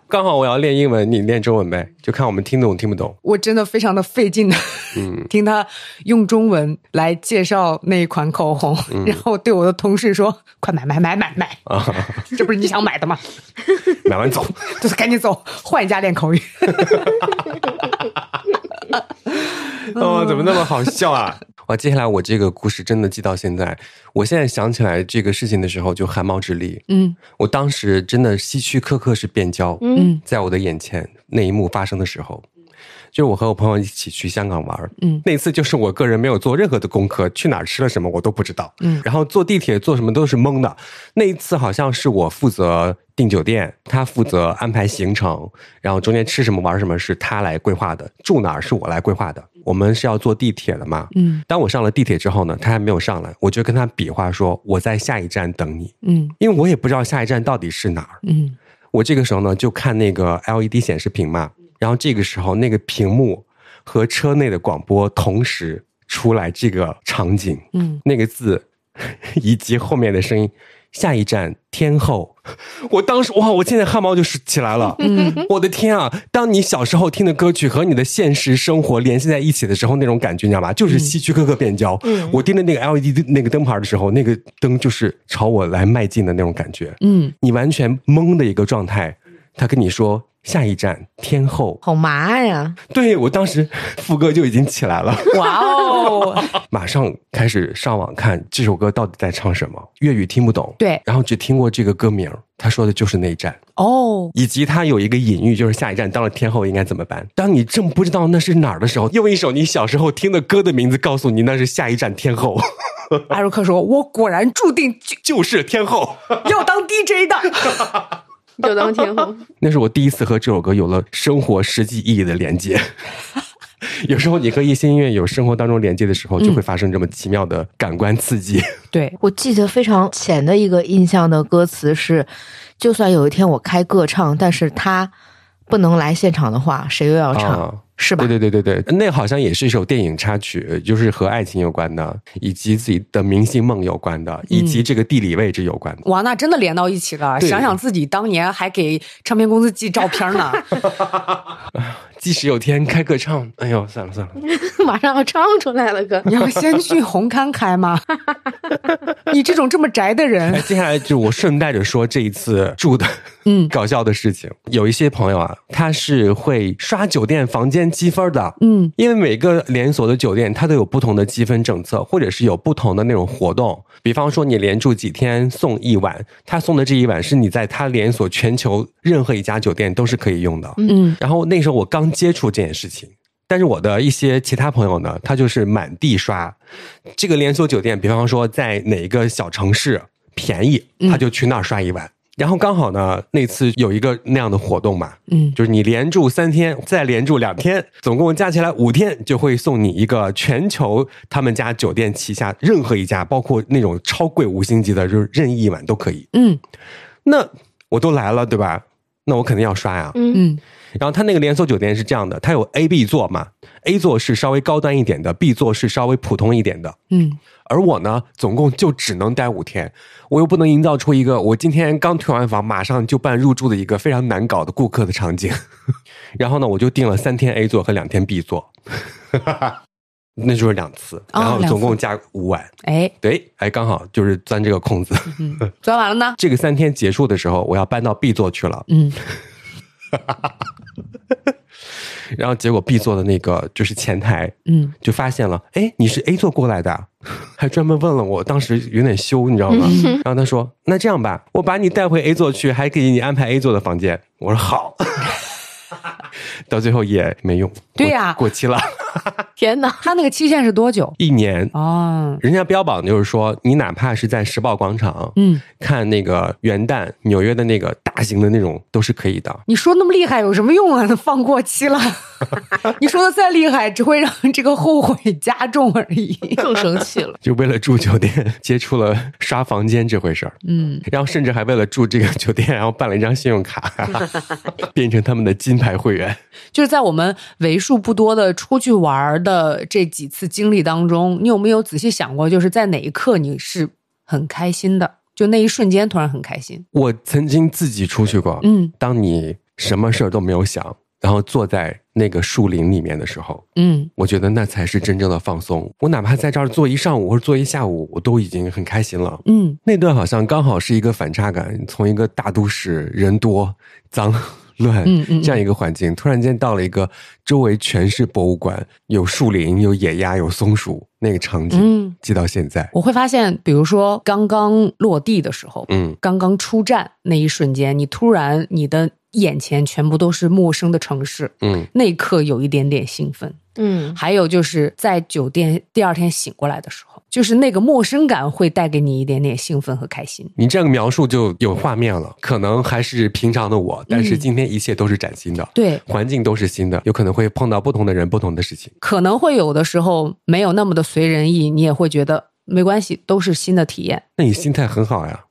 刚好我要练英文，你练中文呗，就看我们听懂听不懂。我真的非常的费劲的，嗯，听他用中文来介绍那一款口红，然后对我的同事说：“快买买买买买啊！这不是你想买的吗？买完走，就是赶紧走，换一家练口语。” 哦，怎么那么好笑啊？哇，接下来我这个故事真的记到现在，我现在想起来这个事情的时候就汗毛直立。嗯，我当时真的希区柯克是变焦。嗯，在我的眼前那一幕发生的时候，就是我和我朋友一起去香港玩。嗯，那次就是我个人没有做任何的功课，去哪儿吃了什么我都不知道。嗯，然后坐地铁坐什么都是懵的。那一次好像是我负责。订酒店，他负责安排行程，然后中间吃什么玩什么是他来规划的，住哪儿是我来规划的。我们是要坐地铁的嘛？嗯。当我上了地铁之后呢，他还没有上来，我就跟他比划说我在下一站等你。嗯。因为我也不知道下一站到底是哪儿。嗯。我这个时候呢就看那个 LED 显示屏嘛，然后这个时候那个屏幕和车内的广播同时出来这个场景，嗯，那个字 以及后面的声音。下一站天后，我当时哇，我现在汗毛就是起来了。嗯，我的天啊！当你小时候听的歌曲和你的现实生活联系在一起的时候，那种感觉你知道吧？就是希区柯克变焦。嗯，我盯着那个 LED 那个灯牌的时候，那个灯就是朝我来迈进的那种感觉。嗯，你完全懵的一个状态，他跟你说。下一站天后，好麻呀！对我当时副歌就已经起来了，哇哦！马上开始上网看这首歌到底在唱什么，粤语听不懂，对，然后只听过这个歌名，他说的就是那一站哦，以及他有一个隐喻，就是下一站当了天后应该怎么办？当你正不知道那是哪儿的时候，用一首你小时候听的歌的名字告诉你那是下一站天后。阿如克说：“我果然注定就就是天后，要当 DJ 的。”就当天后，那是我第一次和这首歌有了生活实际意义的连接。有时候你和一些音乐有生活当中连接的时候，就会发生这么奇妙的感官刺激。对我记得非常浅的一个印象的歌词是：就算有一天我开个唱，但是他不能来现场的话，谁又要唱？是吧？对对对对对，那好像也是一首电影插曲，就是和爱情有关的，以及自己的明星梦有关的，以及这个地理位置有关的。哇，那真的连到一起了！想想自己当年还给唱片公司寄照片呢。即使有天开个唱，哎呦，算了算了，马上要唱出来了，哥，你要先去红磡开吗？你这种这么宅的人，接下来就我顺带着说这一次住的，嗯，搞笑的事情，有一些朋友啊，他是会刷酒店房间积分的，嗯，因为每个连锁的酒店它都有不同的积分政策，或者是有不同的那种活动，比方说你连住几天送一晚，他送的这一晚是你在他连锁全球任何一家酒店都是可以用的，嗯，然后那时候我刚。接触这件事情，但是我的一些其他朋友呢，他就是满地刷这个连锁酒店，比方说在哪一个小城市便宜，他就去那儿刷一晚。然后刚好呢，那次有一个那样的活动嘛，嗯，就是你连住三天，再连住两天，总共加起来五天，就会送你一个全球他们家酒店旗下任何一家，包括那种超贵五星级的，就是任意一晚都可以。嗯，那我都来了，对吧？那我肯定要刷呀。嗯。然后他那个连锁酒店是这样的，它有 A、B 座嘛，A 座是稍微高端一点的，B 座是稍微普通一点的。嗯，而我呢，总共就只能待五天，我又不能营造出一个我今天刚退完房马上就办入住的一个非常难搞的顾客的场景。然后呢，我就订了三天 A 座和两天 B 座，那就是两次，然后总共加五晚。哎，对，哎，刚好就是钻这个空子。钻完了呢？这个三天结束的时候，我要搬到 B 座去了。嗯。然后结果 B 座的那个就是前台，嗯，就发现了，哎，你是 A 座过来的，还专门问了我，当时有点羞，你知道吗？然后他说，那这样吧，我把你带回 A 座去，还给你安排 A 座的房间。我说好。到最后也没用，对呀，过期了。天哪，他那个期限是多久？一年哦。人家标榜就是说，你哪怕是在时报广场，嗯，看那个元旦纽约的那个大型的那种，都是可以的。你说那么厉害有什么用啊？放过期了，你说的再厉害，只会让这个后悔加重而已，更生气了。就为了住酒店，接触了刷房间这回事儿，嗯，然后甚至还为了住这个酒店，然后办了一张信用卡，变成他们的金牌会员。就是在我们为数不多的出去玩的这几次经历当中，你有没有仔细想过，就是在哪一刻你是很开心的？就那一瞬间突然很开心。我曾经自己出去过，嗯，当你什么事儿都没有想，然后坐在那个树林里面的时候，嗯，我觉得那才是真正的放松。我哪怕在这儿坐一上午或者坐一下午，我都已经很开心了。嗯，那段好像刚好是一个反差感，从一个大都市人多脏。乱，嗯嗯这样一个环境，突然间到了一个周围全是博物馆，有树林，有野鸭，有松鼠，那个场景，嗯。记到现在。我会发现，比如说刚刚落地的时候，嗯，刚刚出站那一瞬间，你突然你的眼前全部都是陌生的城市，嗯，那一刻有一点点兴奋，嗯，还有就是在酒店第二天醒过来的时候。就是那个陌生感会带给你一点点兴奋和开心。你这样描述就有画面了，可能还是平常的我，但是今天一切都是崭新的，对，环境都是新的，有可能会碰到不同的人、不同的事情。可能会有的时候没有那么的随人意，你也会觉得没关系，都是新的体验。那你心态很好呀。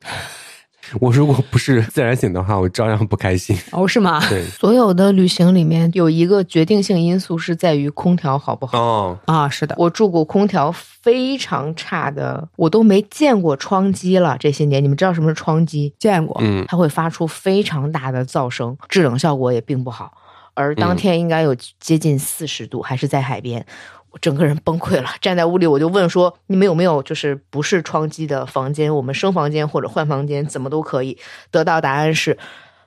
我如果不是自然醒的话，我照样不开心。哦，是吗？对，所有的旅行里面有一个决定性因素是在于空调好不好。哦啊，是的，我住过空调非常差的，我都没见过窗机了。这些年，你们知道什么是窗机？见过，嗯，它会发出非常大的噪声，制冷效果也并不好。而当天应该有接近四十度，还是在海边。我整个人崩溃了，站在屋里我就问说：“你们有没有就是不是窗机的房间？我们升房间或者换房间，怎么都可以。”得到答案是，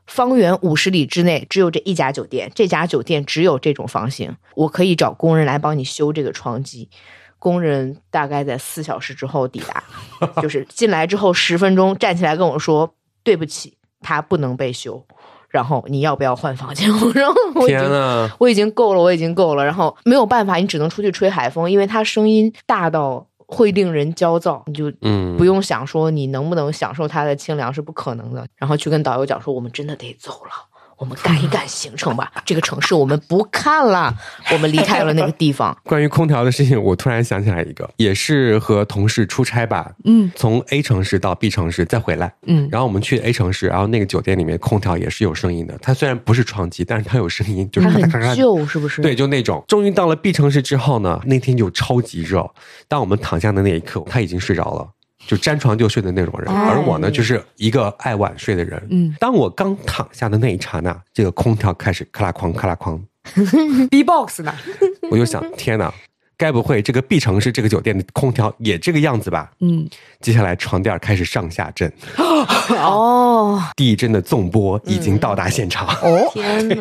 方圆五十里之内只有这一家酒店，这家酒店只有这种房型，我可以找工人来帮你修这个窗机。工人大概在四小时之后抵达，就是进来之后十分钟站起来跟我说：“对不起，它不能被修。”然后你要不要换房间？然后我已经我已经够了，我已经够了。然后没有办法，你只能出去吹海风，因为它声音大到会令人焦躁。你就嗯不用想说你能不能享受它的清凉是不可能的。然后去跟导游讲说，我们真的得走了。我们赶一赶行程吧，这个城市我们不看了，我们离开了那个地方。关于空调的事情，我突然想起来一个，也是和同事出差吧，嗯，从 A 城市到 B 城市再回来，嗯，然后我们去 A 城市，然后那个酒店里面空调也是有声音的，它虽然不是窗机，但是它有声音，就是很旧，是不是？对，就那种。终于到了 B 城市之后呢，那天就超级热，当我们躺下的那一刻，他已经睡着了。就沾床就睡的那种人，而我呢，就是一个爱晚睡的人。嗯，当我刚躺下的那一刹那，这个空调开始咔啦哐咔啦哐，B-box 呢？我就想，天哪，该不会这个 B 城市这个酒店的空调也这个样子吧？嗯，接下来床垫开始上下震，哦，地震的纵波已经到达现场。哦，天哪！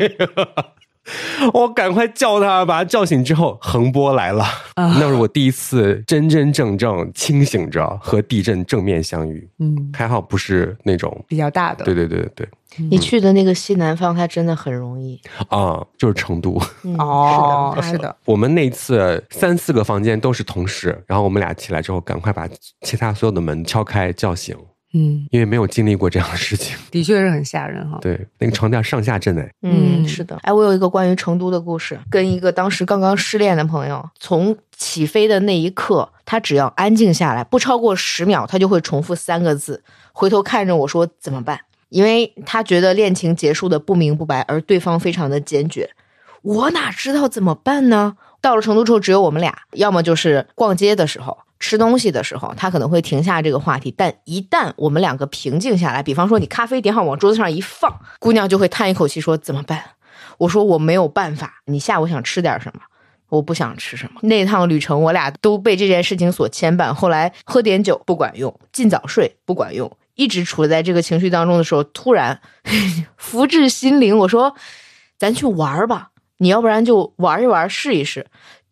我赶快叫他，把他叫醒之后，横波来了。那是我第一次真真正正清醒着和地震正面相遇。嗯，还好不是那种比较大的。对对对对对。你去的那个西南方，它真的很容易啊，就是成都。哦，是的。我们那次三四个房间都是同事，然后我们俩起来之后，赶快把其他所有的门敲开，叫醒。嗯，因为没有经历过这样的事情，的确是很吓人哈。对，那个床垫上下震哎。嗯，是的。哎，我有一个关于成都的故事，跟一个当时刚刚失恋的朋友，从起飞的那一刻，他只要安静下来，不超过十秒，他就会重复三个字，回头看着我说怎么办？因为他觉得恋情结束的不明不白，而对方非常的坚决。我哪知道怎么办呢？到了成都之后，只有我们俩，要么就是逛街的时候、吃东西的时候，他可能会停下这个话题。但一旦我们两个平静下来，比方说你咖啡点好往桌子上一放，姑娘就会叹一口气说：“怎么办？”我说：“我没有办法。你下午想吃点什么？我不想吃什么。”那趟旅程，我俩都被这件事情所牵绊。后来喝点酒不管用，尽早睡不管用，一直处在这个情绪当中的时候，突然 福至心灵，我说：“咱去玩吧。”你要不然就玩一玩试一试，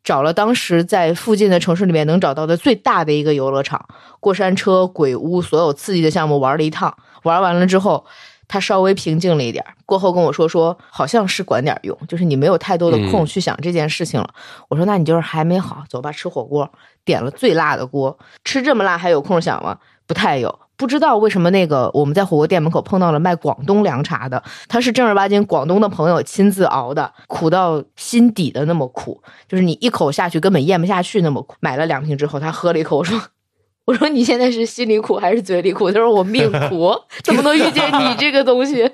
找了当时在附近的城市里面能找到的最大的一个游乐场，过山车、鬼屋，所有刺激的项目玩了一趟。玩完了之后，他稍微平静了一点，过后跟我说说，好像是管点用，就是你没有太多的空去想这件事情了。我说那你就是还没好，走吧，吃火锅，点了最辣的锅，吃这么辣还有空想吗？不太有。不知道为什么那个我们在火锅店门口碰到了卖广东凉茶的，他是正儿八经广东的朋友亲自熬的，苦到心底的那么苦，就是你一口下去根本咽不下去那么苦。买了两瓶之后，他喝了一口，我说。我说你现在是心里苦还是嘴里苦？他说我命苦，怎么能遇见你这个东西？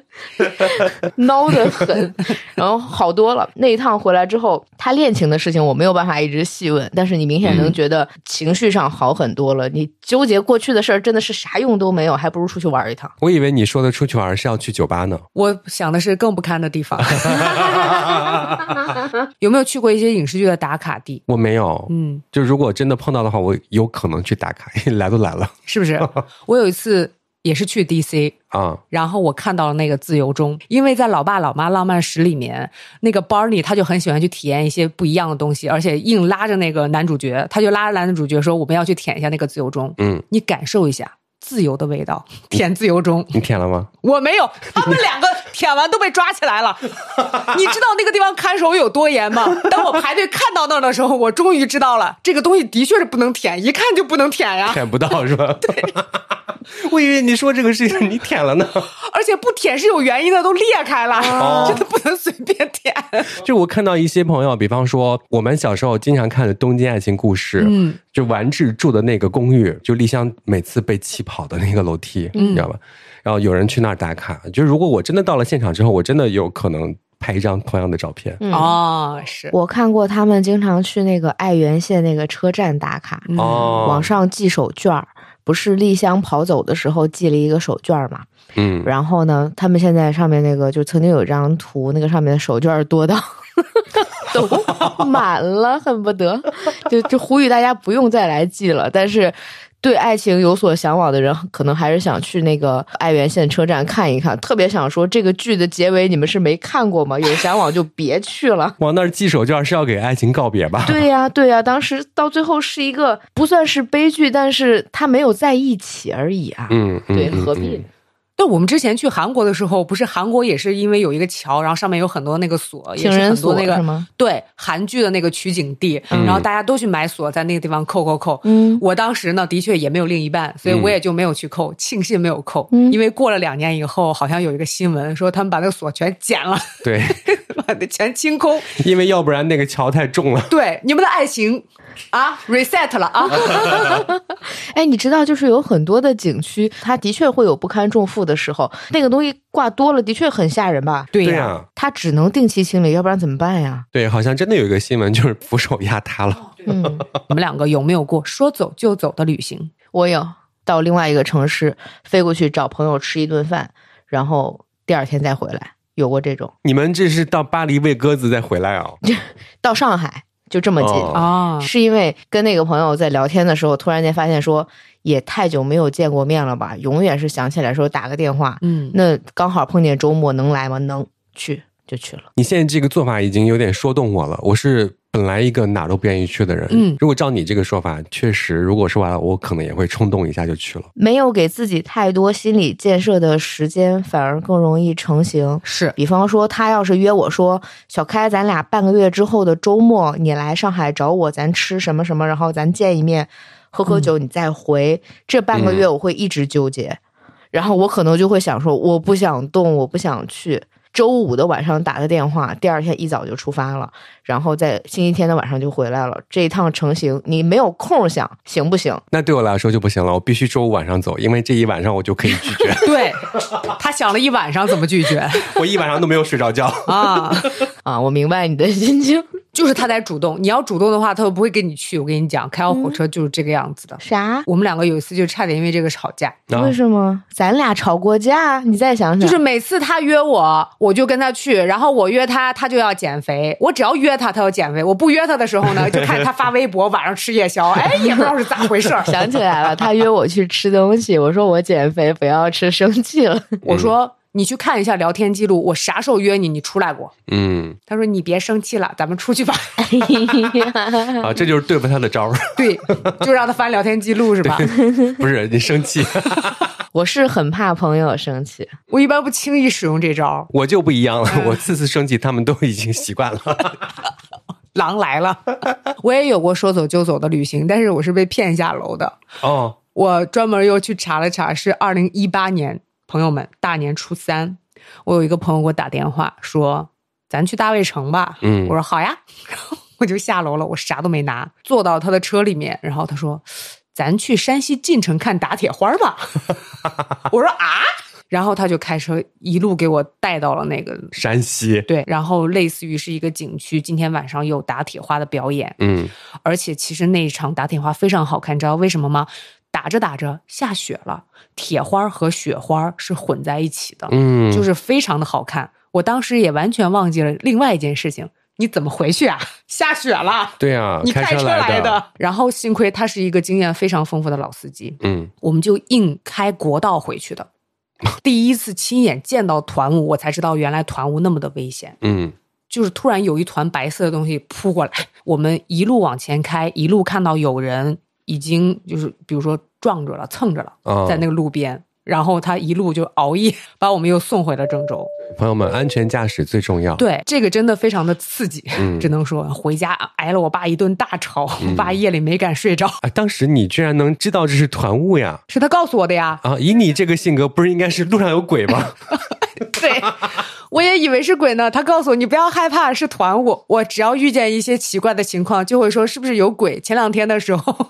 孬的很，然后好多了。那一趟回来之后，他恋情的事情我没有办法一直细问，但是你明显能觉得情绪上好很多了。你纠结过去的事儿真的是啥用都没有，还不如出去玩一趟。我以为你说的出去玩是要去酒吧呢。我想的是更不堪的地方。有没有去过一些影视剧的打卡地？我没有。嗯，就如果真的碰到的话，我有可能去打卡。来都来了，是不是？我有一次也是去 DC 啊，然后我看到了那个自由钟，因为在《老爸老妈浪漫史》里面，那个 Barney 他就很喜欢去体验一些不一样的东西，而且硬拉着那个男主角，他就拉着男主角说：“我们要去舔一下那个自由钟。”嗯，你感受一下。自由的味道，舔自由中，你舔了吗？我没有，他们两个舔完都被抓起来了。你知道那个地方看守有多严吗？当我排队看到那儿的时候，我终于知道了，这个东西的确是不能舔，一看就不能舔呀，舔不到是吧？对。我以为你说这个事情你舔了呢，而且不舔是有原因的，都裂开了，真的不能随便舔。就我看到一些朋友，比方说我们小时候经常看的《东京爱情故事》，嗯，就完治住的那个公寓，就丽香每次被气跑的那个楼梯，你知道吧？然后有人去那儿打卡，就如果我真的到了现场之后，我真的有可能拍一张同样的照片。哦，是我看过他们经常去那个爱媛县那个车站打卡，哦，网上寄手绢儿。不是丽香跑走的时候寄了一个手绢儿嘛？嗯，然后呢，他们现在上面那个就曾经有一张图，那个上面的手绢儿多到 都满了，恨不得就就呼吁大家不用再来寄了。但是。对爱情有所向往的人，可能还是想去那个爱媛县车站看一看。特别想说，这个剧的结尾你们是没看过吗？有向往就别去了。往那儿寄手绢是要给爱情告别吧？对呀，对呀。当时到最后是一个不算是悲剧，但是他没有在一起而已啊。嗯，对，何必？对，我们之前去韩国的时候，不是韩国也是因为有一个桥，然后上面有很多那个锁，也是很多那个对韩剧的那个取景地，然后大家都去买锁，在那个地方扣扣扣。嗯，我当时呢的确也没有另一半，所以我也就没有去扣，庆幸没有扣，因为过了两年以后，好像有一个新闻说他们把那个锁全剪了，对，把那全清空，因为要不然那个桥太重了。对，你们的爱情。啊，reset 了啊！哎，你知道，就是有很多的景区，它的确会有不堪重负的时候，那个东西挂多了，的确很吓人吧？对呀，它只能定期清理，要不然怎么办呀？对，好像真的有一个新闻，就是扶手压塌了。嗯，你们两个有没有过说走就走的旅行？我有，到另外一个城市飞过去找朋友吃一顿饭，然后第二天再回来，有过这种。你们这是到巴黎喂鸽子再回来啊？到上海。就这么近啊？是因为跟那个朋友在聊天的时候，突然间发现说，也太久没有见过面了吧？永远是想起来说打个电话。嗯，那刚好碰见周末，能来吗？能去就去了。你现在这个做法已经有点说动我了。我是。本来一个哪都不愿意去的人，嗯，如果照你这个说法，确实，如果说完了，我可能也会冲动一下就去了。没有给自己太多心理建设的时间，反而更容易成型。是，比方说，他要是约我说，小开，咱俩半个月之后的周末，你来上海找我，咱吃什么什么，然后咱见一面，喝喝酒，你再回。这半个月我会一直纠结。然后我可能就会想说，我不想动，我不想去。周五的晚上打个电话，第二天一早就出发了，然后在星期天的晚上就回来了。这一趟成型，你没有空想行不行？那对我来说就不行了，我必须周五晚上走，因为这一晚上我就可以拒绝。对他想了一晚上怎么拒绝，我一晚上都没有睡着觉啊 啊！我明白你的心情。就是他在主动，你要主动的话，他都不会跟你去。我跟你讲，开好火车就是这个样子的。啥？我们两个有一次就差点因为这个吵架。为什么？咱俩吵过架？你再想想。就是每次他约我，我就跟他去，然后我约他，他就要减肥。我只要约他，他要减肥。我不约他的时候呢，就看他发微博，晚上吃夜宵。哎，也不知道是咋回事。想起来了，他约我去吃东西，我说我减肥，不要吃，生气了。我说。你去看一下聊天记录，我啥时候约你，你出来过？嗯，他说你别生气了，咱们出去吧。啊，这就是对付他的招儿。对，就让他翻聊天记录是吧？不是你生气，我是很怕朋友生气，我一般不轻易使用这招。我就不一样了，我次次生气，他们都已经习惯了。狼来了，我也有过说走就走的旅行，但是我是被骗下楼的。哦，我专门又去查了查，是二零一八年。朋友们，大年初三，我有一个朋友给我打电话说：“咱去大卫城吧。”嗯，我说好呀，然后 我就下楼了，我啥都没拿，坐到他的车里面，然后他说：“咱去山西晋城看打铁花吧。”我说啊，然后他就开车一路给我带到了那个山西，对，然后类似于是一个景区，今天晚上有打铁花的表演，嗯，而且其实那一场打铁花非常好看，你知道为什么吗？打着打着下雪了，铁花和雪花是混在一起的，嗯，就是非常的好看。我当时也完全忘记了另外一件事情，你怎么回去啊？下雪了，对啊，你开车来的。然后幸亏他是一个经验非常丰富的老司机，嗯，我们就硬开国道回去的。第一次亲眼见到团雾，我才知道原来团雾那么的危险，嗯，就是突然有一团白色的东西扑过来，我们一路往前开，一路看到有人。已经就是，比如说撞着了、蹭着了，在那个路边，然后他一路就熬夜把我们又送回了郑州。朋友们，安全驾驶最重要。对，这个真的非常的刺激，只能说回家挨了我爸一顿大吵，我爸夜里没敢睡着。哎，当时你居然能知道这是团雾呀？是他告诉我的呀。啊，以你这个性格，不是应该是路上有鬼吗？对。我也以为是鬼呢，他告诉我你不要害怕，是团雾。我只要遇见一些奇怪的情况，就会说是不是有鬼。前两天的时候，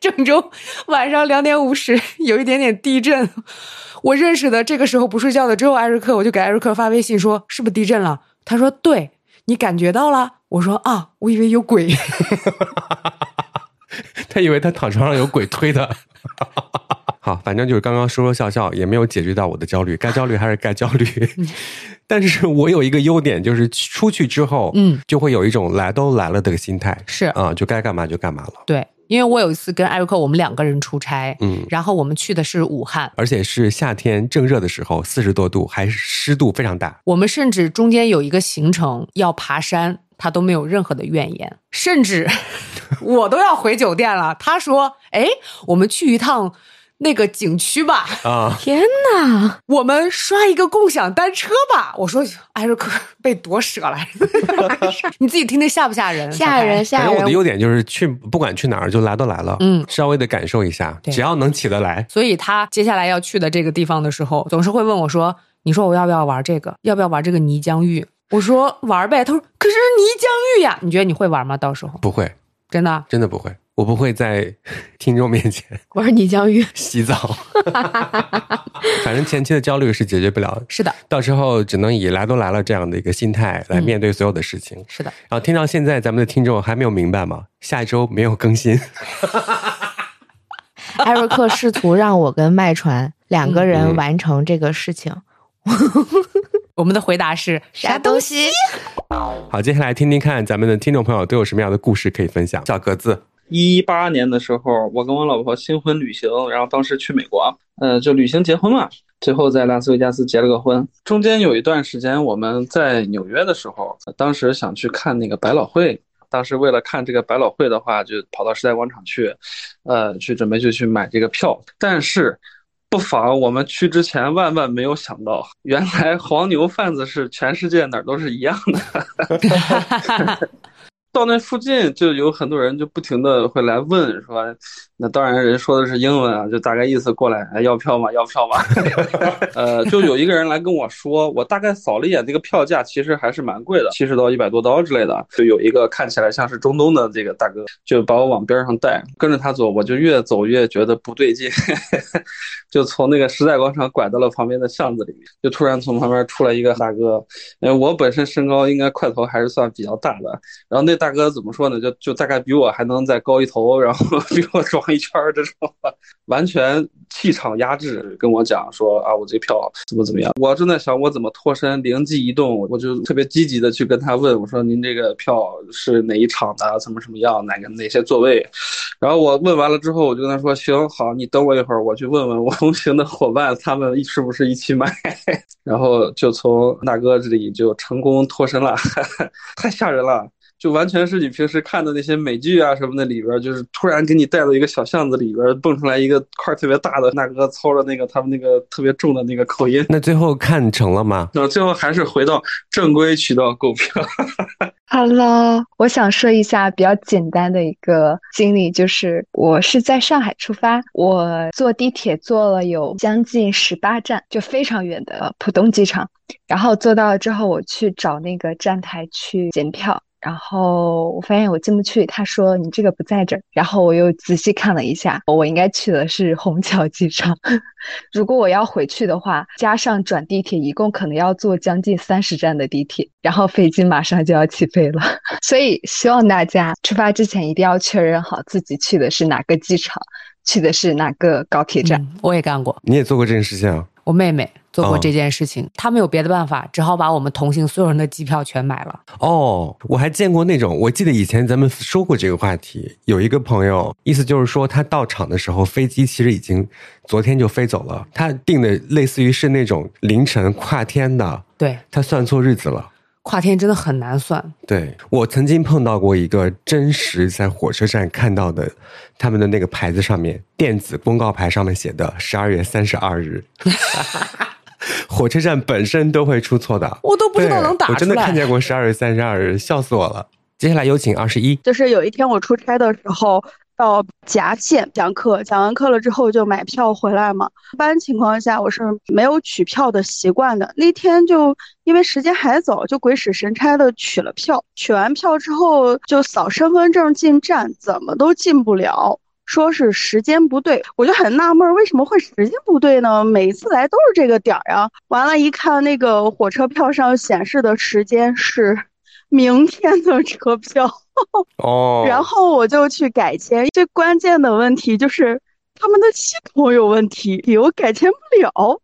郑州晚上两点五十有一点点地震，我认识的这个时候不睡觉的只有艾瑞克，我就给艾瑞克发微信说是不是地震了？他说对，你感觉到了？我说啊，我以为有鬼，他以为他躺床上有鬼推他。好，反正就是刚刚说说笑笑，也没有解决到我的焦虑。该焦虑还是该焦虑，但是我有一个优点，就是出去之后，嗯，就会有一种来都来了的心态，是啊，就该干嘛就干嘛了。对，因为我有一次跟艾瑞克，我们两个人出差，嗯，然后我们去的是武汉，而且是夏天正热的时候，四十多度，还湿度非常大。我们甚至中间有一个行程要爬山，他都没有任何的怨言，甚至 我都要回酒店了，他说：“哎，我们去一趟。”那个景区吧，啊！天哪，我们刷一个共享单车吧。我说艾瑞克被夺舍了，你自己听听吓不吓人？吓人，吓人。反正我的优点就是去，不管去哪儿就来都来了，嗯，稍微的感受一下，只要能起得来。所以他接下来要去的这个地方的时候，总是会问我说：“你说我要不要玩这个？要不要玩这个泥浆浴？”我说：“玩呗。”他说：“可是泥浆浴呀，你觉得你会玩吗？到时候不会，真的，真的不会。”我不会在听众面前玩泥浆浴、洗澡，反正前期的焦虑是解决不了的。是的，到时候只能以来都来了这样的一个心态来面对所有的事情。是的，然后听到现在，咱们的听众还没有明白吗？下一周没有更新。艾瑞克试图让我跟麦传两个人完成这个事情。我们的回答是啥东西？好，接下来听听看咱们的听众朋友都有什么样的故事可以分享。小格子。一八年的时候，我跟我老婆新婚旅行，然后当时去美国，呃，就旅行结婚嘛，最后在拉斯维加斯结了个婚。中间有一段时间我们在纽约的时候，当时想去看那个百老汇，当时为了看这个百老汇的话，就跑到时代广场去，呃，去准备就去买这个票。但是不妨我们去之前万万没有想到，原来黄牛贩子是全世界哪儿都是一样的。到那附近就有很多人就不停的会来问说，那当然人说的是英文啊，就大概意思过来，哎，要票吗？要票吗？呃，就有一个人来跟我说，我大概扫了一眼这个票价，其实还是蛮贵的，七十到一百多刀之类的。就有一个看起来像是中东的这个大哥，就把我往边上带，跟着他走，我就越走越觉得不对劲，就从那个时代广场拐到了旁边的巷子里面，就突然从旁边出来一个大哥，呃，我本身身高应该块头还是算比较大的，然后那大哥怎么说呢？就就大概比我还能再高一头，然后 比我壮一圈儿这种，完全气场压制，跟我讲说啊，我这票怎么怎么样？我正在想我怎么脱身，灵机一动，我就特别积极的去跟他问，我说您这个票是哪一场的？怎么什么样？哪个哪些座位？然后我问完了之后，我就跟他说，行，好，你等我一会儿，我去问问我同行的伙伴，他们是不是一起买？然后就从大哥这里就成功脱身了，太吓人了。就完全是你平时看的那些美剧啊什么的里边，就是突然给你带到一个小巷子里边，蹦出来一个块特别大的大哥，操着那个他们那个特别重的那个口音。那最后看成了吗？那最后还是回到正规渠道购票。Hello，我想说一下比较简单的一个经历，就是我是在上海出发，我坐地铁坐了有将近十八站，就非常远的浦东机场。然后坐到了之后，我去找那个站台去检票。然后我发现我进不去，他说你这个不在这儿。然后我又仔细看了一下，我应该去的是虹桥机场。如果我要回去的话，加上转地铁，一共可能要坐将近三十站的地铁，然后飞机马上就要起飞了。所以希望大家出发之前一定要确认好自己去的是哪个机场，去的是哪个高铁站。我也干过，你也做过这件事情。我妹妹做过这件事情，他没有别的办法，只好把我们同行所有人的机票全买了。哦，我还见过那种，我记得以前咱们说过这个话题，有一个朋友，意思就是说他到场的时候，飞机其实已经昨天就飞走了，他订的类似于是那种凌晨跨天的，对他算错日子了。跨天真的很难算。对我曾经碰到过一个真实在火车站看到的，他们的那个牌子上面电子公告牌上面写的十二月三十二日，火车站本身都会出错的，我都不知道能打出来。我真的看见过十二月三十二日，笑死我了。接下来有请二十一，就是有一天我出差的时候。到夹县讲课，讲完课了之后就买票回来嘛。一般情况下我是没有取票的习惯的。那天就因为时间还早，就鬼使神差的取了票。取完票之后就扫身份证进站，怎么都进不了，说是时间不对。我就很纳闷，为什么会时间不对呢？每次来都是这个点儿呀。完了，一看那个火车票上显示的时间是 明天的车票。哦，然后我就去改签，最关键的问题就是他们的系统有问题，我改签不了。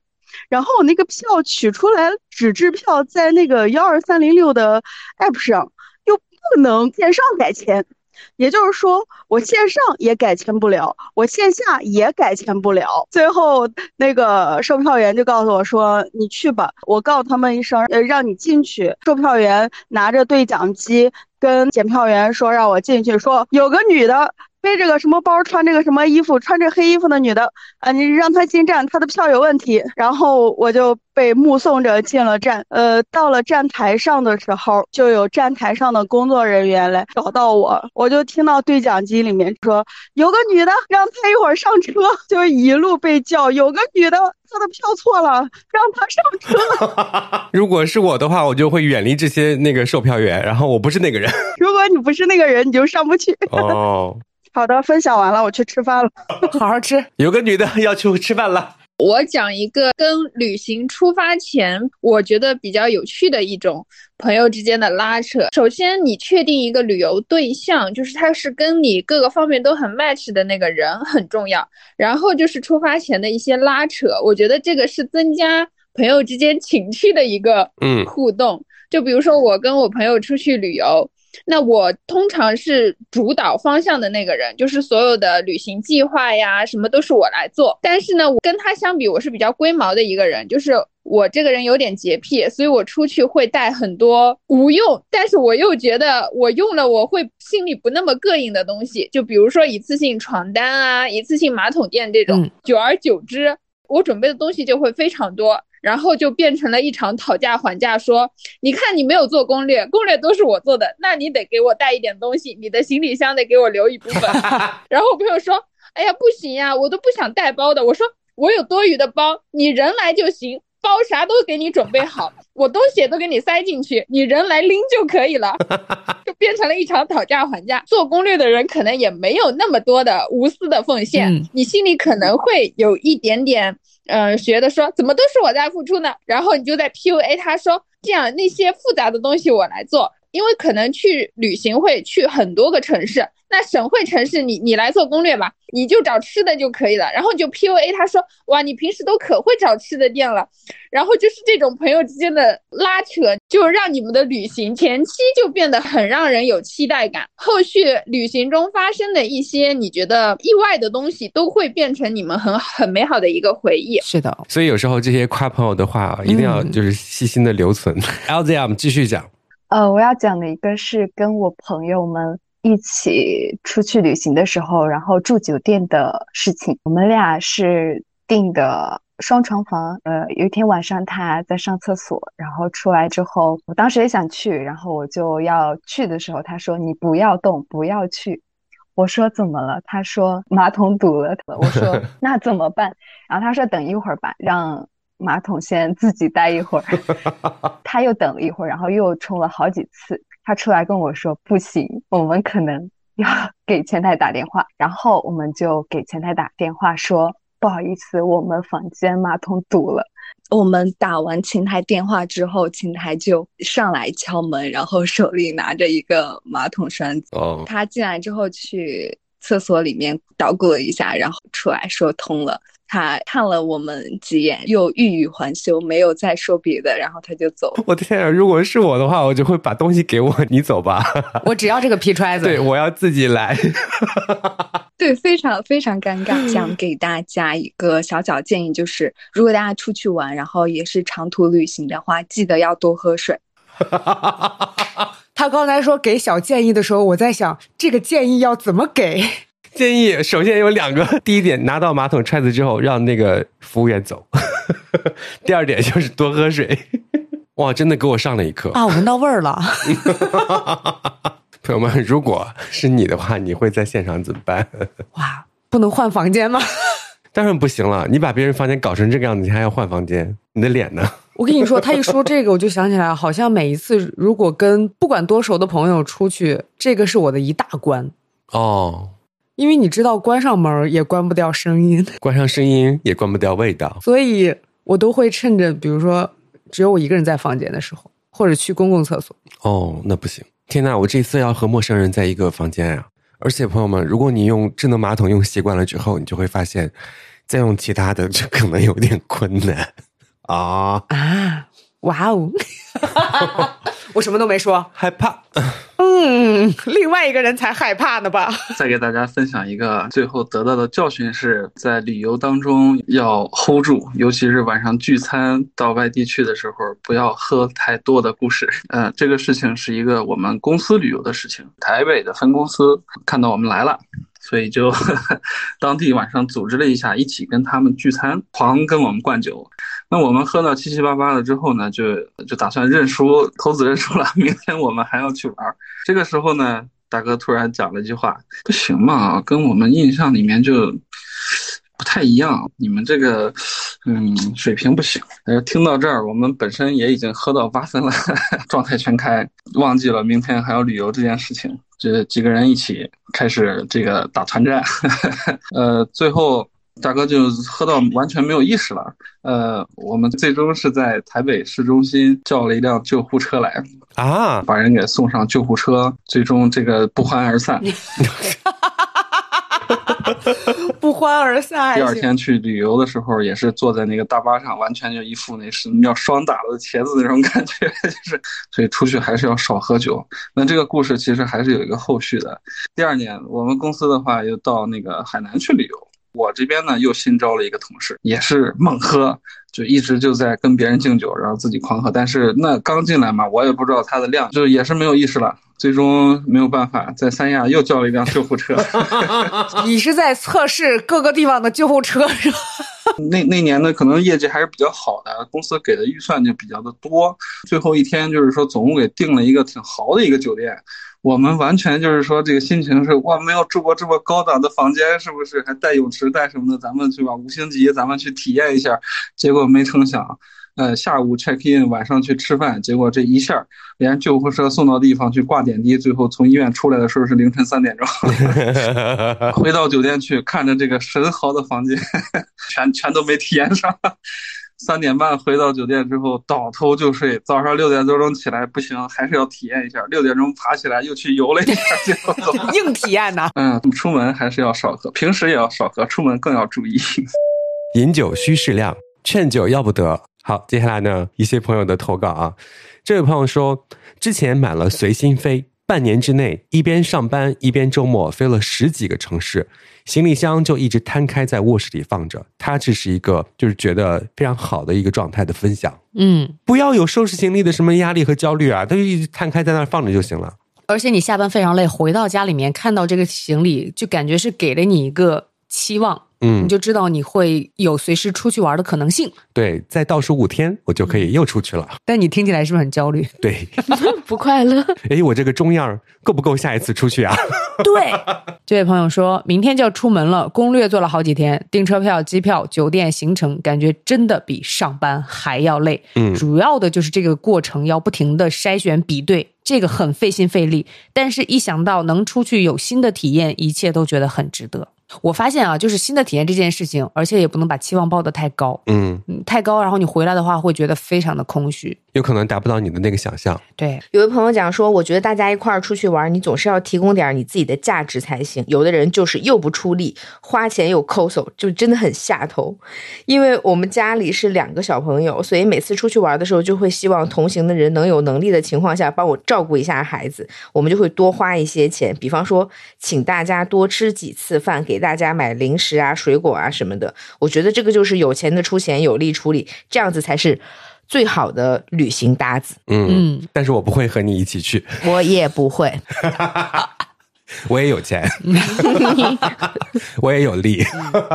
然后我那个票取出来纸质票，在那个幺二三零六的 app 上又不能线上改签。也就是说，我线上也改签不了，我线下也改签不了。最后，那个售票员就告诉我说：“你去吧，我告诉他们一声，呃，让你进去。”售票员拿着对讲机跟检票员说：“让我进去。”说有个女的。背着个什么包，穿这个什么衣服，穿着黑衣服的女的，啊，你让她进站，她的票有问题。然后我就被目送着进了站，呃，到了站台上的时候，就有站台上的工作人员来找到我，我就听到对讲机里面说有个女的，让她一会儿上车，就一路被叫有个女的，她的票错了，让她上车。如果是我的话，我就会远离这些那个售票员，然后我不是那个人。如果你不是那个人，你就上不去。哦。好的，分享完了，我去吃饭了。好好吃。有个女的要去吃饭了。我讲一个跟旅行出发前我觉得比较有趣的一种朋友之间的拉扯。首先，你确定一个旅游对象，就是他是跟你各个方面都很 match 的那个人很重要。然后就是出发前的一些拉扯，我觉得这个是增加朋友之间情趣的一个嗯互动。就比如说我跟我朋友出去旅游。那我通常是主导方向的那个人，就是所有的旅行计划呀，什么都是我来做。但是呢，我跟他相比，我是比较龟毛的一个人，就是我这个人有点洁癖，所以我出去会带很多无用，但是我又觉得我用了我会心里不那么膈应的东西，就比如说一次性床单啊，一次性马桶垫这种。久而久之，我准备的东西就会非常多。然后就变成了一场讨价还价，说你看你没有做攻略，攻略都是我做的，那你得给我带一点东西，你的行李箱得给我留一部分。然后我朋友说，哎呀不行呀，我都不想带包的。我说我有多余的包，你人来就行。包啥都给你准备好，我东西也都给你塞进去，你人来拎就可以了，就变成了一场讨价还价。做攻略的人可能也没有那么多的无私的奉献，你心里可能会有一点点，嗯，觉得说怎么都是我在付出呢？然后你就在 PUA 他说，这样那些复杂的东西我来做，因为可能去旅行会去很多个城市。那省会城市，你你来做攻略吧，你就找吃的就可以了。然后你就 P U A 他说，哇，你平时都可会找吃的店了。然后就是这种朋友之间的拉扯，就让你们的旅行前期就变得很让人有期待感。后续旅行中发生的一些你觉得意外的东西，都会变成你们很很美好的一个回忆。是的，所以有时候这些夸朋友的话，一定要就是细心的留存。L Z M 继续讲。呃，我要讲的一个是跟我朋友们。一起出去旅行的时候，然后住酒店的事情，我们俩是订的双床房。呃，有一天晚上他在上厕所，然后出来之后，我当时也想去，然后我就要去的时候，他说：“你不要动，不要去。”我说：“怎么了？”他说：“马桶堵了。”我说：“那怎么办？”然后他说：“等一会儿吧，让马桶先自己待一会儿。”他又等了一会儿，然后又冲了好几次。他出来跟我说：“不行，我们可能要 给前台打电话。”然后我们就给前台打电话说：“不好意思，我们房间马桶堵了。”我们打完前台电话之后，前台就上来敲门，然后手里拿着一个马桶栓子。哦。他进来之后去厕所里面捣鼓了一下，然后出来说通了。他看了我们几眼，又欲语还休，没有再说别的，然后他就走。我天啊！如果是我的话，我就会把东西给我，你走吧。我只要这个皮揣子。对，我要自己来。对，非常非常尴尬。想给大家一个小小建议，就是如果大家出去玩，然后也是长途旅行的话，记得要多喝水。他刚才说给小建议的时候，我在想这个建议要怎么给。建议首先有两个，第一点拿到马桶揣子之后让那个服务员走，第二点就是多喝水。哇，真的给我上了一课啊！我闻到味儿了。朋友们，如果是你的话，你会在现场怎么办？哇，不能换房间吗？当然不行了！你把别人房间搞成这个样子，你还要换房间？你的脸呢？我跟你说，他一说这个，我就想起来，好像每一次如果跟不管多熟的朋友出去，这个是我的一大关哦。因为你知道，关上门也关不掉声音，关上声音也关不掉味道，所以我都会趁着，比如说只有我一个人在房间的时候，或者去公共厕所。哦，那不行！天呐，我这次要和陌生人在一个房间呀！而且朋友们，如果你用智能马桶用习惯了之后，你就会发现，再用其他的就可能有点困难啊啊！哇哦！我什么都没说，害怕。嗯，另外一个人才害怕呢吧？再给大家分享一个最后得到的教训是，在旅游当中要 hold 住，尤其是晚上聚餐到外地去的时候，不要喝太多的故事。嗯，这个事情是一个我们公司旅游的事情，台北的分公司看到我们来了。所以就 当地晚上组织了一下，一起跟他们聚餐，狂跟我们灌酒。那我们喝到七七八八了之后呢，就就打算认输，投子认输了。明天我们还要去玩。这个时候呢，大哥突然讲了一句话：“不行嘛，跟我们印象里面就不太一样。你们这个，嗯，水平不行。”呃，听到这儿，我们本身也已经喝到八分了，状态全开，忘记了明天还要旅游这件事情。这几个人一起开始这个打团战，呃，最后大哥就喝到完全没有意识了。呃，我们最终是在台北市中心叫了一辆救护车来啊，把人给送上救护车，最终这个不欢而散。不欢而散。第二天去旅游的时候，也是坐在那个大巴上，完全就一副那什么叫霜打了茄子那种感觉，就是所以出去还是要少喝酒。那这个故事其实还是有一个后续的。第二年，我们公司的话又到那个海南去旅游，我这边呢又新招了一个同事，也是猛喝。就一直就在跟别人敬酒，然后自己狂喝。但是那刚进来嘛，我也不知道他的量，就也是没有意识了。最终没有办法，在三亚又叫了一辆救护车。你是在测试各个地方的救护车是吧？那那年呢，可能业绩还是比较好的，公司给的预算就比较的多。最后一天就是说，总共给订了一个挺豪的一个酒店。我们完全就是说，这个心情是哇，没有住过这么高档的房间，是不是？还带泳池带什么的，咱们去吧，五星级，咱们去体验一下。结果没成想。呃，下午 check in，晚上去吃饭，结果这一下连救护车送到地方去挂点滴，最后从医院出来的时候是凌晨三点钟。回到酒店去看着这个神豪的房间，全全都没体验上。三点半回到酒店之后倒头就睡，早上六点多钟起来不行，还是要体验一下。六点钟爬起来又去游了一下，结果走。硬体验呢？嗯，出门还是要少喝，平时也要少喝，出门更要注意。饮酒需适量，劝酒要不得。好，接下来呢，一些朋友的投稿啊。这位朋友说，之前买了随心飞，半年之内一边上班一边周末飞了十几个城市，行李箱就一直摊开在卧室里放着。他这是一个就是觉得非常好的一个状态的分享。嗯，不要有收拾行李的什么压力和焦虑啊，他就一直摊开在那儿放着就行了。而且你下班非常累，回到家里面看到这个行李，就感觉是给了你一个期望。嗯，你就知道你会有随时出去玩的可能性。对，再倒数五天，我就可以又出去了。但你听起来是不是很焦虑？对，不快乐。哎，我这个中样够不够下一次出去啊？对，这位朋友说明天就要出门了，攻略做了好几天，订车票、机票、酒店行程，感觉真的比上班还要累。嗯，主要的就是这个过程要不停的筛选比对，这个很费心费力。但是一想到能出去有新的体验，一切都觉得很值得。我发现啊，就是新的体验这件事情，而且也不能把期望抱得太高。嗯，太高，然后你回来的话，会觉得非常的空虚。有可能达不到你的那个想象。对，有的朋友讲说，我觉得大家一块儿出去玩，你总是要提供点你自己的价值才行。有的人就是又不出力，花钱又抠搜，就真的很下头。因为我们家里是两个小朋友，所以每次出去玩的时候，就会希望同行的人能有能力的情况下帮我照顾一下孩子，我们就会多花一些钱，比方说请大家多吃几次饭，给大家买零食啊、水果啊什么的。我觉得这个就是有钱的出钱，有力出力，这样子才是。最好的旅行搭子，嗯，但是我不会和你一起去，我也不会，我也有钱，我也有力，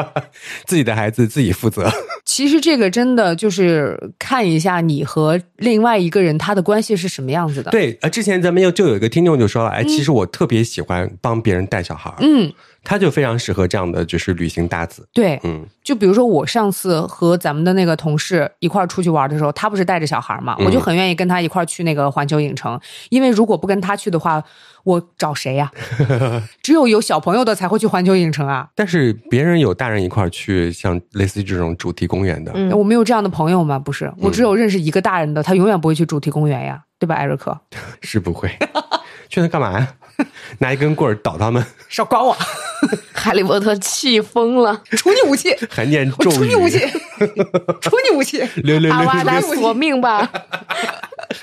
自己的孩子自己负责。其实这个真的就是看一下你和另外一个人他的关系是什么样子的。对，呃，之前咱们又就有一个听众就说了，哎，其实我特别喜欢帮别人带小孩，嗯。他就非常适合这样的就是旅行搭子。对，嗯，就比如说我上次和咱们的那个同事一块儿出去玩的时候，他不是带着小孩嘛，我就很愿意跟他一块儿去那个环球影城，因为如果不跟他去的话，我找谁呀？只有有小朋友的才会去环球影城啊。但是别人有大人一块儿去，像类似于这种主题公园的，嗯我没有这样的朋友吗？不是，我只有认识一个大人的，他永远不会去主题公园呀，对吧，艾瑞克？是不会，去那干嘛呀？拿一根棍儿捣他们，少管我！哈利波特气疯了，处你武器，还念咒语，处你武器，处你武器，阿瓦达索命吧！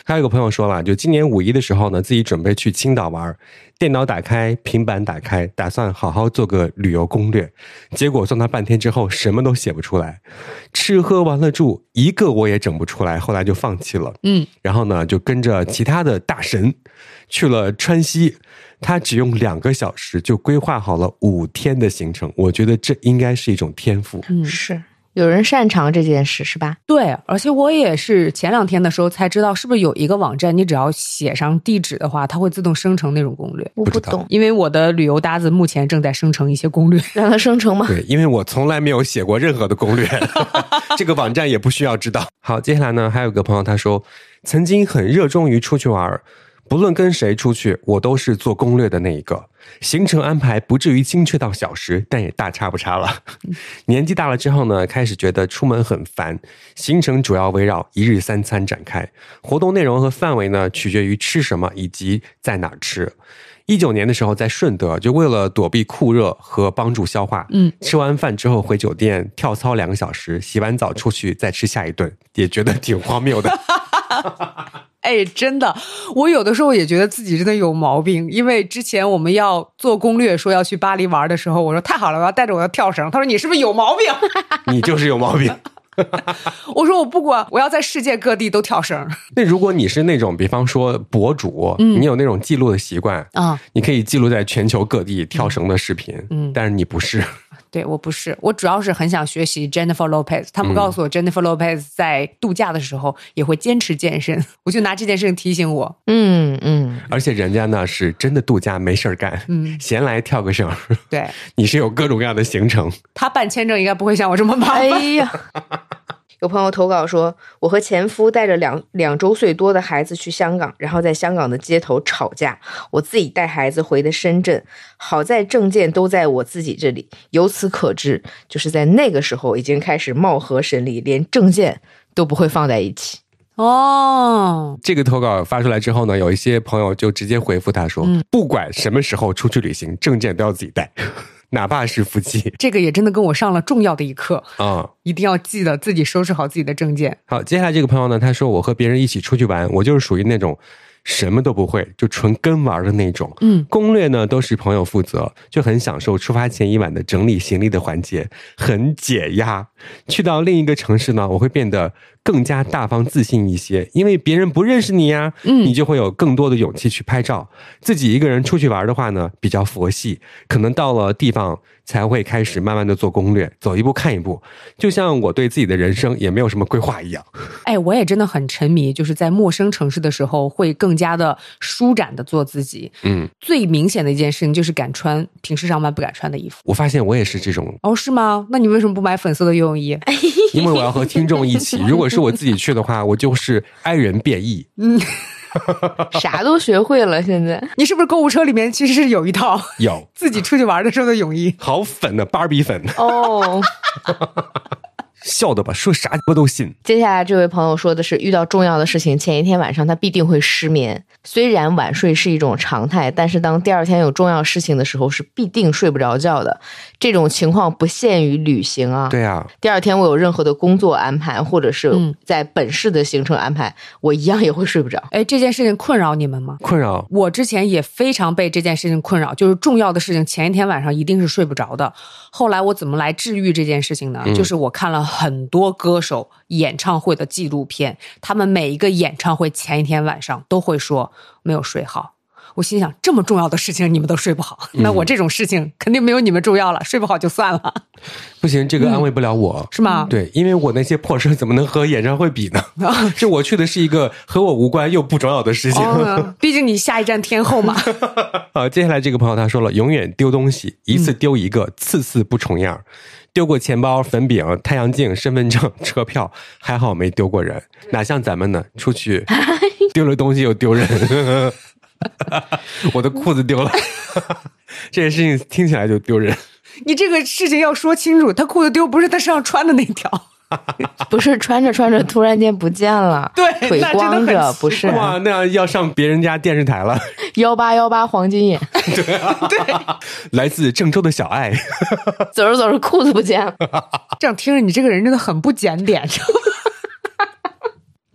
还有个朋友说了，就今年五一的时候呢，自己准备去青岛玩，电脑打开，平板打开，打算好好做个旅游攻略，结果算他半天之后，什么都写不出来，吃喝玩乐住一个我也整不出来，后来就放弃了。嗯，然后呢，就跟着其他的大神去了川西。他只用两个小时就规划好了五天的行程，我觉得这应该是一种天赋。嗯，是有人擅长这件事，是吧？对，而且我也是前两天的时候才知道，是不是有一个网站，你只要写上地址的话，它会自动生成那种攻略。我不懂，因为我的旅游搭子目前正在生成一些攻略，让它生成吗？对，因为我从来没有写过任何的攻略，这个网站也不需要知道。好，接下来呢，还有个朋友他说，曾经很热衷于出去玩。不论跟谁出去，我都是做攻略的那一个。行程安排不至于精确到小时，但也大差不差了。年纪大了之后呢，开始觉得出门很烦。行程主要围绕一日三餐展开，活动内容和范围呢，取决于吃什么以及在哪吃。一九年的时候在顺德，就为了躲避酷热和帮助消化，嗯，吃完饭之后回酒店跳操两个小时，洗完澡出去再吃下一顿，也觉得挺荒谬的。哎，真的，我有的时候也觉得自己真的有毛病。因为之前我们要做攻略说要去巴黎玩的时候，我说太好了，我要带着我的跳绳。他说你是不是有毛病？你就是有毛病。我说我不管，我要在世界各地都跳绳。那如果你是那种，比方说博主，你有那种记录的习惯啊，你可以记录在全球各地跳绳的视频。嗯，但是你不是。对我不是，我主要是很想学习 Jennifer Lopez。他们告诉我，Jennifer Lopez 在度假的时候也会坚持健身，我就拿这件事情提醒我。嗯嗯。而且人家呢是真的度假没事儿干，嗯，闲来跳个绳。对，你是有各种各样的行程。他办签证应该不会像我这么麻烦。哎呀。有朋友投稿说，我和前夫带着两两周岁多的孩子去香港，然后在香港的街头吵架。我自己带孩子回的深圳，好在证件都在我自己这里。由此可知，就是在那个时候已经开始貌合神离，连证件都不会放在一起。哦，这个投稿发出来之后呢，有一些朋友就直接回复他说，不管什么时候出去旅行，证件都要自己带。哪怕是夫妻，这个也真的跟我上了重要的一课啊！一定要记得自己收拾好自己的证件。好，接下来这个朋友呢，他说我和别人一起出去玩，我就是属于那种什么都不会，就纯跟玩的那种。嗯，攻略呢都是朋友负责，就很享受出发前一晚的整理行李的环节，很解压。去到另一个城市呢，我会变得。更加大方自信一些，因为别人不认识你呀，嗯，你就会有更多的勇气去拍照。自己一个人出去玩的话呢，比较佛系，可能到了地方才会开始慢慢的做攻略，走一步看一步。就像我对自己的人生也没有什么规划一样。哎，我也真的很沉迷，就是在陌生城市的时候，会更加的舒展的做自己。嗯，最明显的一件事情就是敢穿平时上班不敢穿的衣服。我发现我也是这种。哦，是吗？那你为什么不买粉色的游泳衣？因为我要和听众一起，如果是我自己去的话，我就是爱人变异，嗯，啥都学会了。现在你是不是购物车里面其实是有一套有 自己出去玩的时候的泳衣？好粉的芭比粉哦。笑的吧，说啥我都信。接下来这位朋友说的是，遇到重要的事情，前一天晚上他必定会失眠。虽然晚睡是一种常态，但是当第二天有重要事情的时候，是必定睡不着觉的。这种情况不限于旅行啊。对啊，第二天我有任何的工作安排，或者是在本市的行程安排，我一样也会睡不着。哎，这件事情困扰你们吗？困扰。我之前也非常被这件事情困扰，就是重要的事情前一天晚上一定是睡不着的。后来我怎么来治愈这件事情呢？就是我看了很多歌手演唱会的纪录片，他们每一个演唱会前一天晚上都会说没有睡好。我心想，这么重要的事情你们都睡不好，那我这种事情肯定没有你们重要了，睡不好就算了。不行，这个安慰不了我，是吗？对，因为我那些破事怎么能和演唱会比呢？就我去的是一个和我无关又不重要的事情，毕竟你下一站天后嘛。好，接下来这个朋友他说了，永远丢东西，一次丢一个，次次不重样。丢过钱包、粉饼、太阳镜、身份证、车票，还好没丢过人。哪像咱们呢？出去 丢了东西又丢人。我的裤子丢了，这件事情听起来就丢人。你这个事情要说清楚，他裤子丢不是他身上穿的那条，不是穿着穿着突然间不见了，对，腿光着，不是哇，那样要上别人家电视台了。幺八幺八黄金眼，对 对，来自郑州的小爱，走着走着裤子不见了。这样听着，你这个人真的很不检点。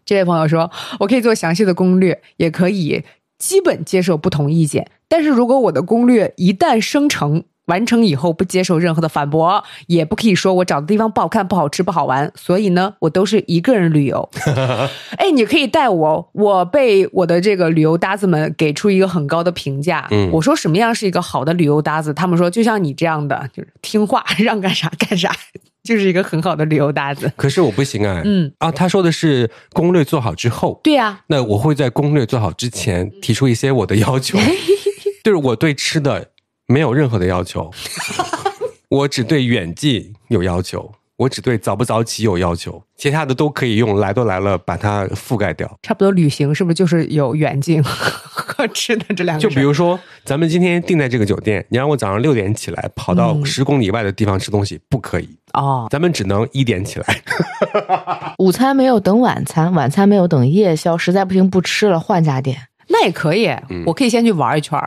这位朋友说：“我可以做详细的攻略，也可以。”基本接受不同意见，但是如果我的攻略一旦生成完成以后，不接受任何的反驳，也不可以说我找的地方不好看、不好吃、不好玩，所以呢，我都是一个人旅游。哎，你可以带我，我被我的这个旅游搭子们给出一个很高的评价。嗯，我说什么样是一个好的旅游搭子，他们说就像你这样的，就是听话，让干啥干啥。就是一个很好的旅游搭子，可是我不行啊。嗯啊，他说的是攻略做好之后，对呀。那我会在攻略做好之前提出一些我的要求，就是我对吃的没有任何的要求，我只对远近有要求。我只对早不早起有要求，其他的都可以用来都来了把它覆盖掉。差不多旅行是不是就是有远近 和吃的这两个？就比如说，咱们今天定在这个酒店，你让我早上六点起来跑到十公里外的地方吃东西，不可以哦。咱们只能一点起来。午餐没有等晚餐，晚餐没有等夜宵，实在不行不吃了，换家店。那也可以，我可以先去玩一圈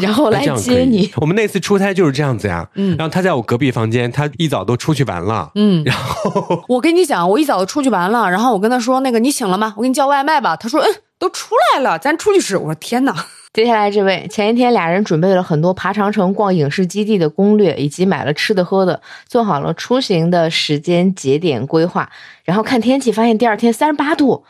然后来接你。我们那次出差就是这样子呀。嗯，然后他在我隔壁房间，他一早都出去玩了。嗯，然后 我跟你讲，我一早都出去玩了。然后我跟他说：“那个你醒了吗？我给你叫外卖吧。”他说：“嗯，都出来了，咱出去吃。”我说：“天哪！”接下来这位，前一天俩人准备了很多爬长城、逛影视基地的攻略，以及买了吃的喝的，做好了出行的时间节点规划。然后看天气，发现第二天三十八度。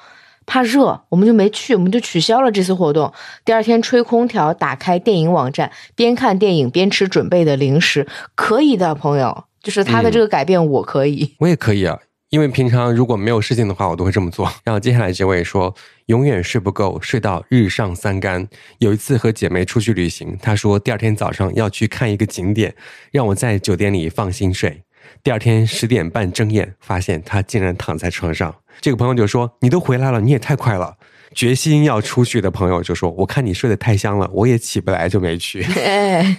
怕热，我们就没去，我们就取消了这次活动。第二天吹空调，打开电影网站，边看电影边吃准备的零食，可以的，朋友，就是他的这个改变，我可以，我也可以啊。因为平常如果没有事情的话，我都会这么做。然后接下来这位说，永远睡不够，睡到日上三竿。有一次和姐妹出去旅行，她说第二天早上要去看一个景点，让我在酒店里放心睡。第二天十点半睁眼，发现他竟然躺在床上。这个朋友就说：“你都回来了，你也太快了。”决心要出去的朋友就说：“我看你睡得太香了，我也起不来，就没去。”哎，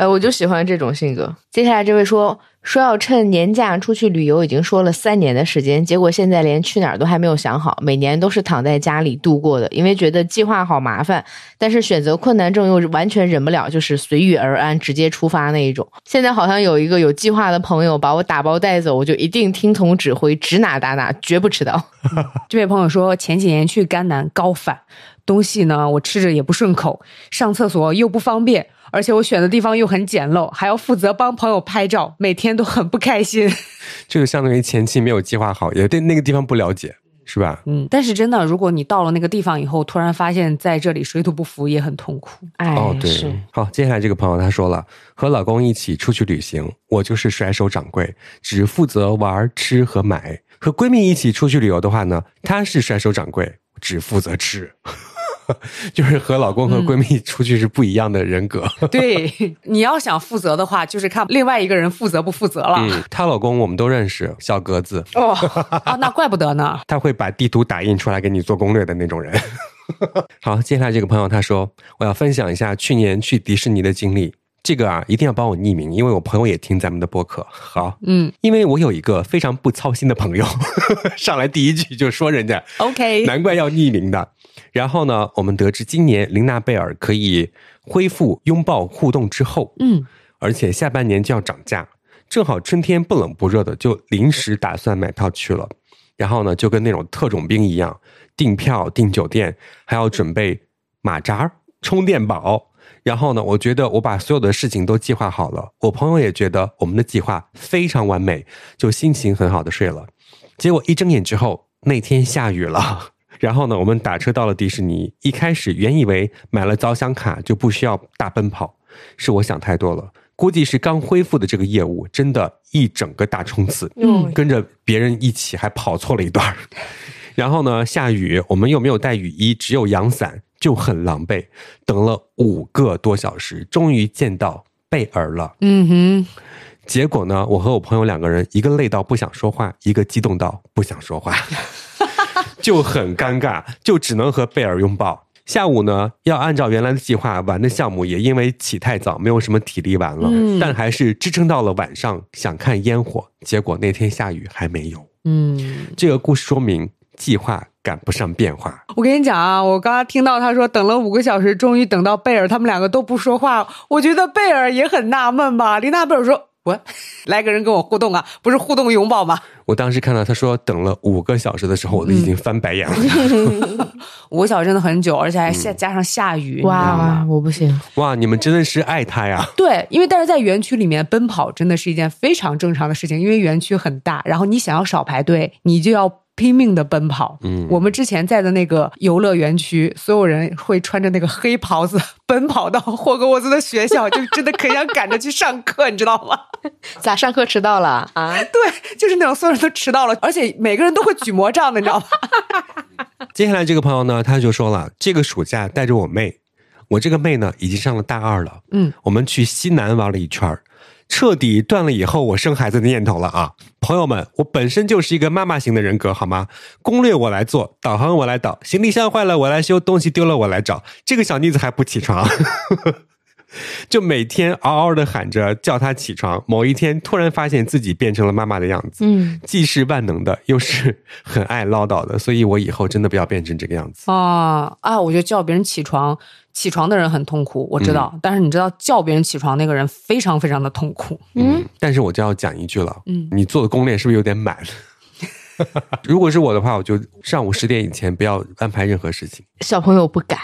哎，我就喜欢这种性格。接下来这位说。说要趁年假出去旅游，已经说了三年的时间，结果现在连去哪儿都还没有想好。每年都是躺在家里度过的，因为觉得计划好麻烦，但是选择困难症又完全忍不了，就是随遇而安，直接出发那一种。现在好像有一个有计划的朋友把我打包带走，我就一定听从指挥，指哪打哪，绝不迟到。这位朋友说，前几年去甘南高反，东西呢我吃着也不顺口，上厕所又不方便。而且我选的地方又很简陋，还要负责帮朋友拍照，每天都很不开心。这个相当于前期没有计划好，也对那个地方不了解，是吧？嗯。但是真的，如果你到了那个地方以后，突然发现在这里水土不服，也很痛苦。哎，哦，对。好，接下来这个朋友他说了，和老公一起出去旅行，我就是甩手掌柜，只负责玩、吃和买；和闺蜜一起出去旅游的话呢，她是甩手掌柜，只负责吃。就是和老公和闺蜜出去是不一样的人格。对，你要想负责的话，就是看另外一个人负责不负责了。嗯，她老公我们都认识，小格子。哦，啊，那怪不得呢。他会把地图打印出来给你做攻略的那种人。好，接下来这个朋友他说，我要分享一下去年去迪士尼的经历。这个啊，一定要帮我匿名，因为我朋友也听咱们的播客。好，嗯，因为我有一个非常不操心的朋友，上来第一句就说人家 OK，难怪要匿名的。然后呢，我们得知今年琳娜贝尔可以恢复拥抱互动之后，嗯，而且下半年就要涨价，正好春天不冷不热的，就临时打算买票去了。然后呢，就跟那种特种兵一样，订票、订酒店，还要准备马扎、充电宝。然后呢，我觉得我把所有的事情都计划好了，我朋友也觉得我们的计划非常完美，就心情很好的睡了。结果一睁眼之后，那天下雨了。然后呢，我们打车到了迪士尼。一开始原以为买了早享卡就不需要大奔跑，是我想太多了。估计是刚恢复的这个业务，真的一整个大冲刺，嗯，跟着别人一起还跑错了一段。然后呢，下雨，我们又没有带雨衣，只有阳伞，就很狼狈。等了五个多小时，终于见到贝尔了。嗯哼。结果呢，我和我朋友两个人，一个累到不想说话，一个激动到不想说话。就很尴尬，就只能和贝尔拥抱。下午呢，要按照原来的计划玩的项目，也因为起太早，没有什么体力玩了。但还是支撑到了晚上，想看烟火。结果那天下雨，还没有。嗯，这个故事说明计划赶不上变化。我跟你讲啊，我刚刚听到他说等了五个小时，终于等到贝尔，他们两个都不说话。我觉得贝尔也很纳闷吧。琳娜贝尔说。我 来个人跟我互动啊，不是互动拥抱吗？我当时看到他说等了五个小时的时候，我都已经翻白眼了。五个小时真的很久，而且还下加上下雨，哇，我不行。哇，你们真的是爱他呀？对，因为但是在园区里面奔跑真的是一件非常正常的事情，因为园区很大，然后你想要少排队，你就要。拼命的奔跑。嗯，我们之前在的那个游乐园区，所有人会穿着那个黑袍子奔跑到霍格沃兹的学校，就真的可想赶着去上课，你知道吗？咋上课迟到了啊？对，就是那种所有人都迟到了，而且每个人都会举魔杖的，你知道吗？接下来这个朋友呢，他就说了，这个暑假带着我妹，我这个妹呢已经上了大二了。嗯，我们去西南玩了一圈儿。彻底断了以后，我生孩子的念头了啊！朋友们，我本身就是一个妈妈型的人格，好吗？攻略我来做，导航我来导，行李箱坏了我来修，东西丢了我来找。这个小妮子还不起床，就每天嗷嗷的喊着叫她起床。某一天，突然发现自己变成了妈妈的样子，嗯，既是万能的，又是很爱唠叨的，所以我以后真的不要变成这个样子啊啊！我觉得叫别人起床。起床的人很痛苦，我知道，但是你知道叫别人起床那个人非常非常的痛苦。嗯，但是我就要讲一句了，嗯，你做的攻略是不是有点满？如果是我的话，我就上午十点以前不要安排任何事情。小朋友不敢，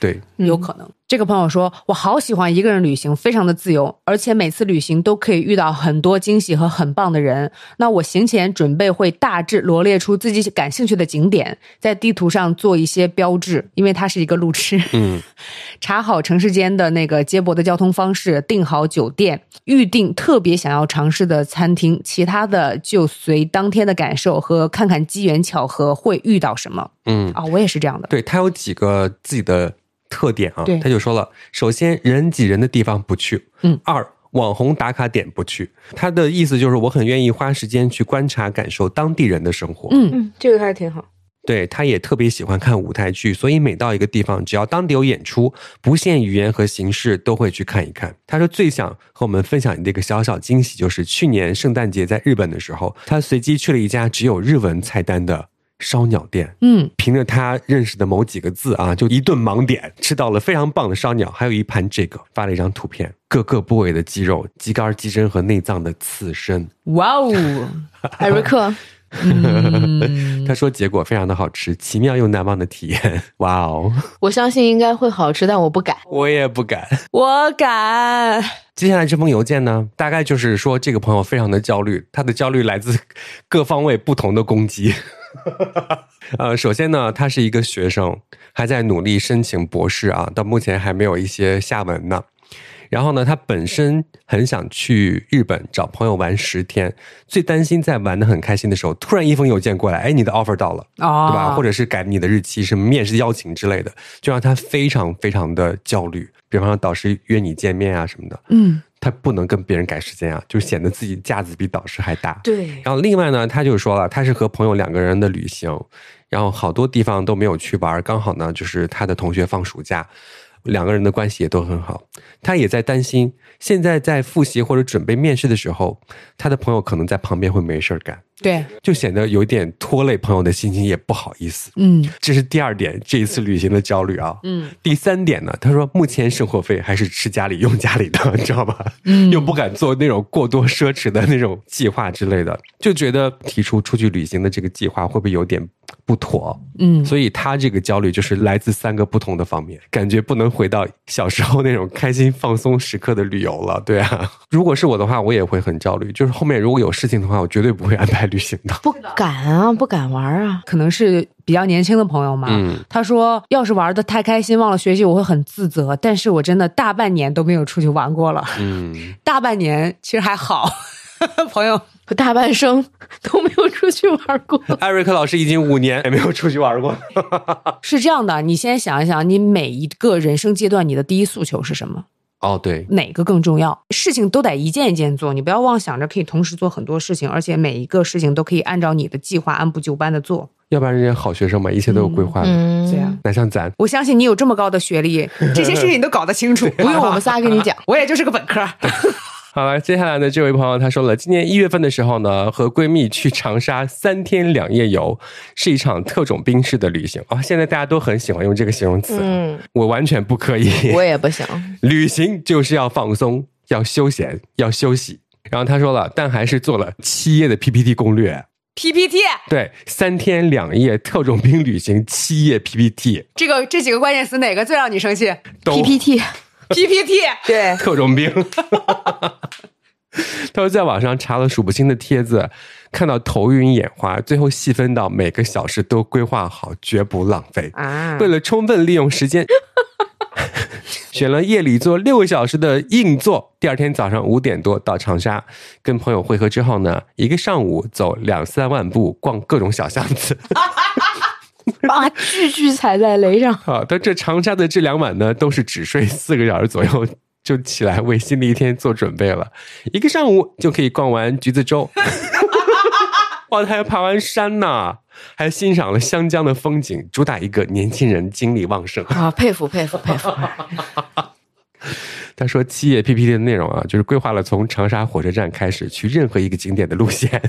对，有可能。这个朋友说：“我好喜欢一个人旅行，非常的自由，而且每次旅行都可以遇到很多惊喜和很棒的人。那我行前准备会大致罗列出自己感兴趣的景点，在地图上做一些标志，因为他是一个路痴。嗯，查好城市间的那个接驳的交通方式，订好酒店，预定特别想要尝试的餐厅，其他的就随当天的感受和看看机缘巧合会遇到什么。嗯啊，我也是这样的。对他有几个自己的。”特点啊，他就说了，首先人挤人的地方不去，嗯，二网红打卡点不去。他的意思就是我很愿意花时间去观察感受当地人的生活，嗯嗯，这个还挺好。对，他也特别喜欢看舞台剧，所以每到一个地方，只要当地有演出，不限语言和形式，都会去看一看。他说最想和我们分享的一个小小惊喜，就是去年圣诞节在日本的时候，他随机去了一家只有日文菜单的。烧鸟店，嗯，凭着他认识的某几个字啊，就一顿盲点吃到了非常棒的烧鸟，还有一盘这个，发了一张图片，各个部位的鸡肉、鸡肝、鸡胗和内脏的刺身。哇哦，艾瑞克，他说结果非常的好吃，奇妙又难忘的体验。哇哦，我相信应该会好吃，但我不敢，我也不敢，我敢。接下来这封邮件呢，大概就是说这个朋友非常的焦虑，他的焦虑来自各方位不同的攻击。呃，首先呢，他是一个学生，还在努力申请博士啊，到目前还没有一些下文呢。然后呢，他本身很想去日本找朋友玩十天，最担心在玩的很开心的时候，突然一封邮件过来，哎，你的 offer 到了，对吧？或者是改你的日期，什么面试邀请之类的，就让他非常非常的焦虑。比方说，导师约你见面啊什么的，嗯。他不能跟别人改时间啊，就显得自己架子比导师还大。对。然后另外呢，他就说了，他是和朋友两个人的旅行，然后好多地方都没有去玩，刚好呢，就是他的同学放暑假，两个人的关系也都很好。他也在担心，现在在复习或者准备面试的时候，他的朋友可能在旁边会没事儿干。对，就显得有点拖累朋友的心情，也不好意思。嗯，这是第二点，这一次旅行的焦虑啊。嗯，第三点呢，他说目前生活费还是吃家里用家里的，你知道吧？嗯，又不敢做那种过多奢侈的那种计划之类的，就觉得提出出去旅行的这个计划会不会有点不妥？嗯，所以他这个焦虑就是来自三个不同的方面，感觉不能回到小时候那种开心放松时刻的旅游了。对啊，如果是我的话，我也会很焦虑。就是后面如果有事情的话，我绝对不会安排。旅行的不敢啊，不敢玩啊，可能是比较年轻的朋友嘛。他说，要是玩的太开心，忘了学习，我会很自责。但是我真的大半年都没有出去玩过了。嗯，大半年其实还好，朋友大半生都没有出去玩过。艾瑞克老师已经五年也没有出去玩过。是这样的，你先想一想，你每一个人生阶段，你的第一诉求是什么？哦，对，哪个更重要？事情都得一件一件做，你不要妄想着可以同时做很多事情，而且每一个事情都可以按照你的计划按部就班的做。要不然人家好学生嘛，一切都有规划的。这样，哪像咱？我相信你有这么高的学历，这些事情你都搞得清楚，不用我们仨跟你讲，我也就是个本科。好了，接下来呢，这位朋友他说了，今年一月份的时候呢，和闺蜜去长沙三天两夜游，是一场特种兵式的旅行啊。现在大家都很喜欢用这个形容词，嗯，我完全不可以，我也不行。旅行就是要放松，要休闲，要休息。然后他说了，但还是做了七页的 PPT 攻略，PPT，对，三天两夜特种兵旅行七页 PPT，这个这几个关键词哪个最让你生气？PPT。PPT 对 特种兵，他说在网上查了数不清的帖子，看到头晕眼花，最后细分到每个小时都规划好，绝不浪费啊！为了充分利用时间，选了夜里坐六个小时的硬座，第二天早上五点多到长沙，跟朋友会合之后呢，一个上午走两三万步，逛各种小巷子。啊，句句踩在雷上。好，但这长沙的这两晚呢，都是只睡四个小时左右就起来为新的一天做准备了。一个上午就可以逛完橘子洲，哇，还要爬完山呢，还欣赏了湘江的风景，主打一个年轻人精力旺盛啊，佩服佩服佩服。他说七页 PPT 的内容啊，就是规划了从长沙火车站开始去任何一个景点的路线。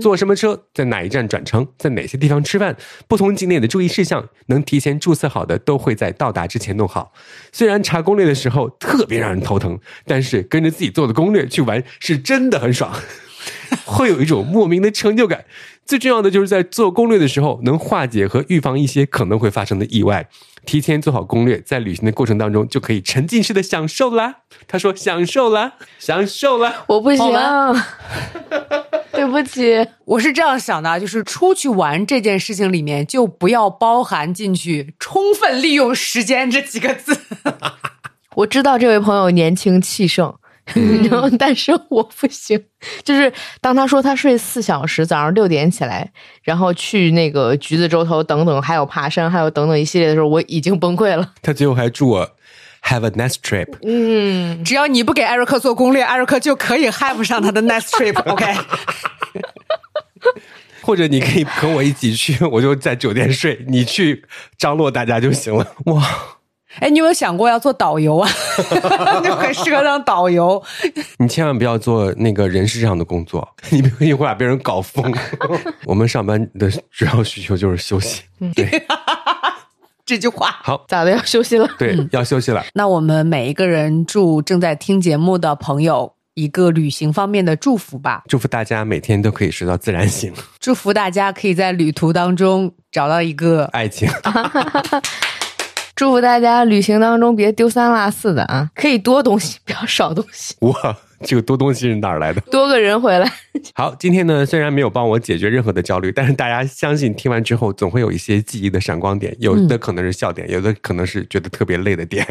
坐什么车，在哪一站转乘，在哪些地方吃饭，不同景点的注意事项，能提前注册好的都会在到达之前弄好。虽然查攻略的时候特别让人头疼，但是跟着自己做的攻略去玩是真的很爽，会有一种莫名的成就感。最重要的就是在做攻略的时候，能化解和预防一些可能会发生的意外。提前做好攻略，在旅行的过程当中就可以沉浸式的享受啦。他说享受啦，享受啦，我不行，对不起，我是这样想的，就是出去玩这件事情里面就不要包含进去“充分利用时间”这几个字。我知道这位朋友年轻气盛。然后，但是我不行。就是当他说他睡四小时，早上六点起来，然后去那个橘子洲头等等，还有爬山，还有等等一系列的时候，我已经崩溃了。他最后还祝我 have a nice trip。嗯，只要你不给艾瑞克做攻略，艾瑞克就可以 have 上他的 nice trip。OK。或者你可以和我一起去，我就在酒店睡，你去张罗大家就行了。哇。哎，你有没有想过要做导游啊？就很适合当导游。你千万不要做那个人事上的工作，你一会儿把别人搞疯。我们上班的主要需求就是休息。对，这句话好，咋的要休息了？对，要休息了。那我们每一个人祝正在听节目的朋友一个旅行方面的祝福吧。祝福大家每天都可以睡到自然醒。祝福大家可以在旅途当中找到一个爱情。祝福大家旅行当中别丢三落四的啊，可以多东西，不要少东西。哇，这个多东西是哪儿来的？多个人回来。好，今天呢虽然没有帮我解决任何的焦虑，但是大家相信听完之后总会有一些记忆的闪光点，有的可能是笑点，有的可能是觉得特别累的点。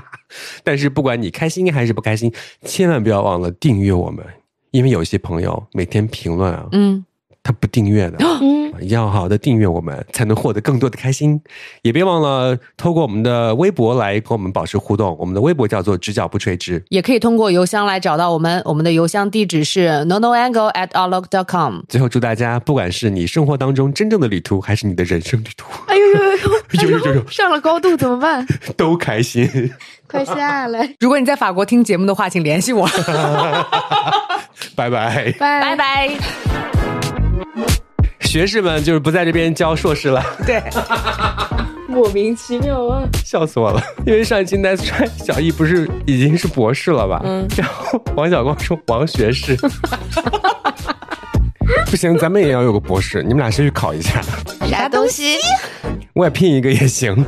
但是不管你开心还是不开心，千万不要忘了订阅我们，因为有一些朋友每天评论啊，嗯。他不订阅的，要好好的订阅我们，才能获得更多的开心。也别忘了透过我们的微博来跟我们保持互动。我们的微博叫做“直角不垂直”，也可以通过邮箱来找到我们。我们的邮箱地址是 nonoangle at outlook dot com。最后祝大家，不管是你生活当中真正的旅途，还是你的人生旅途，哎呦呦呦呦 呦呦，上了高度怎么办？都开心，快下来！如果你在法国听节目的话，请联系我。拜拜拜拜拜。学士们就是不在这边教硕士了，对，莫名其妙啊，笑死我了。因为上一期 Nice Try 小易不是已经是博士了吧？嗯，然后王小光说王学士，不行，咱们也要有个博士，你们俩先去考一下。啥东西？我也拼一个也行。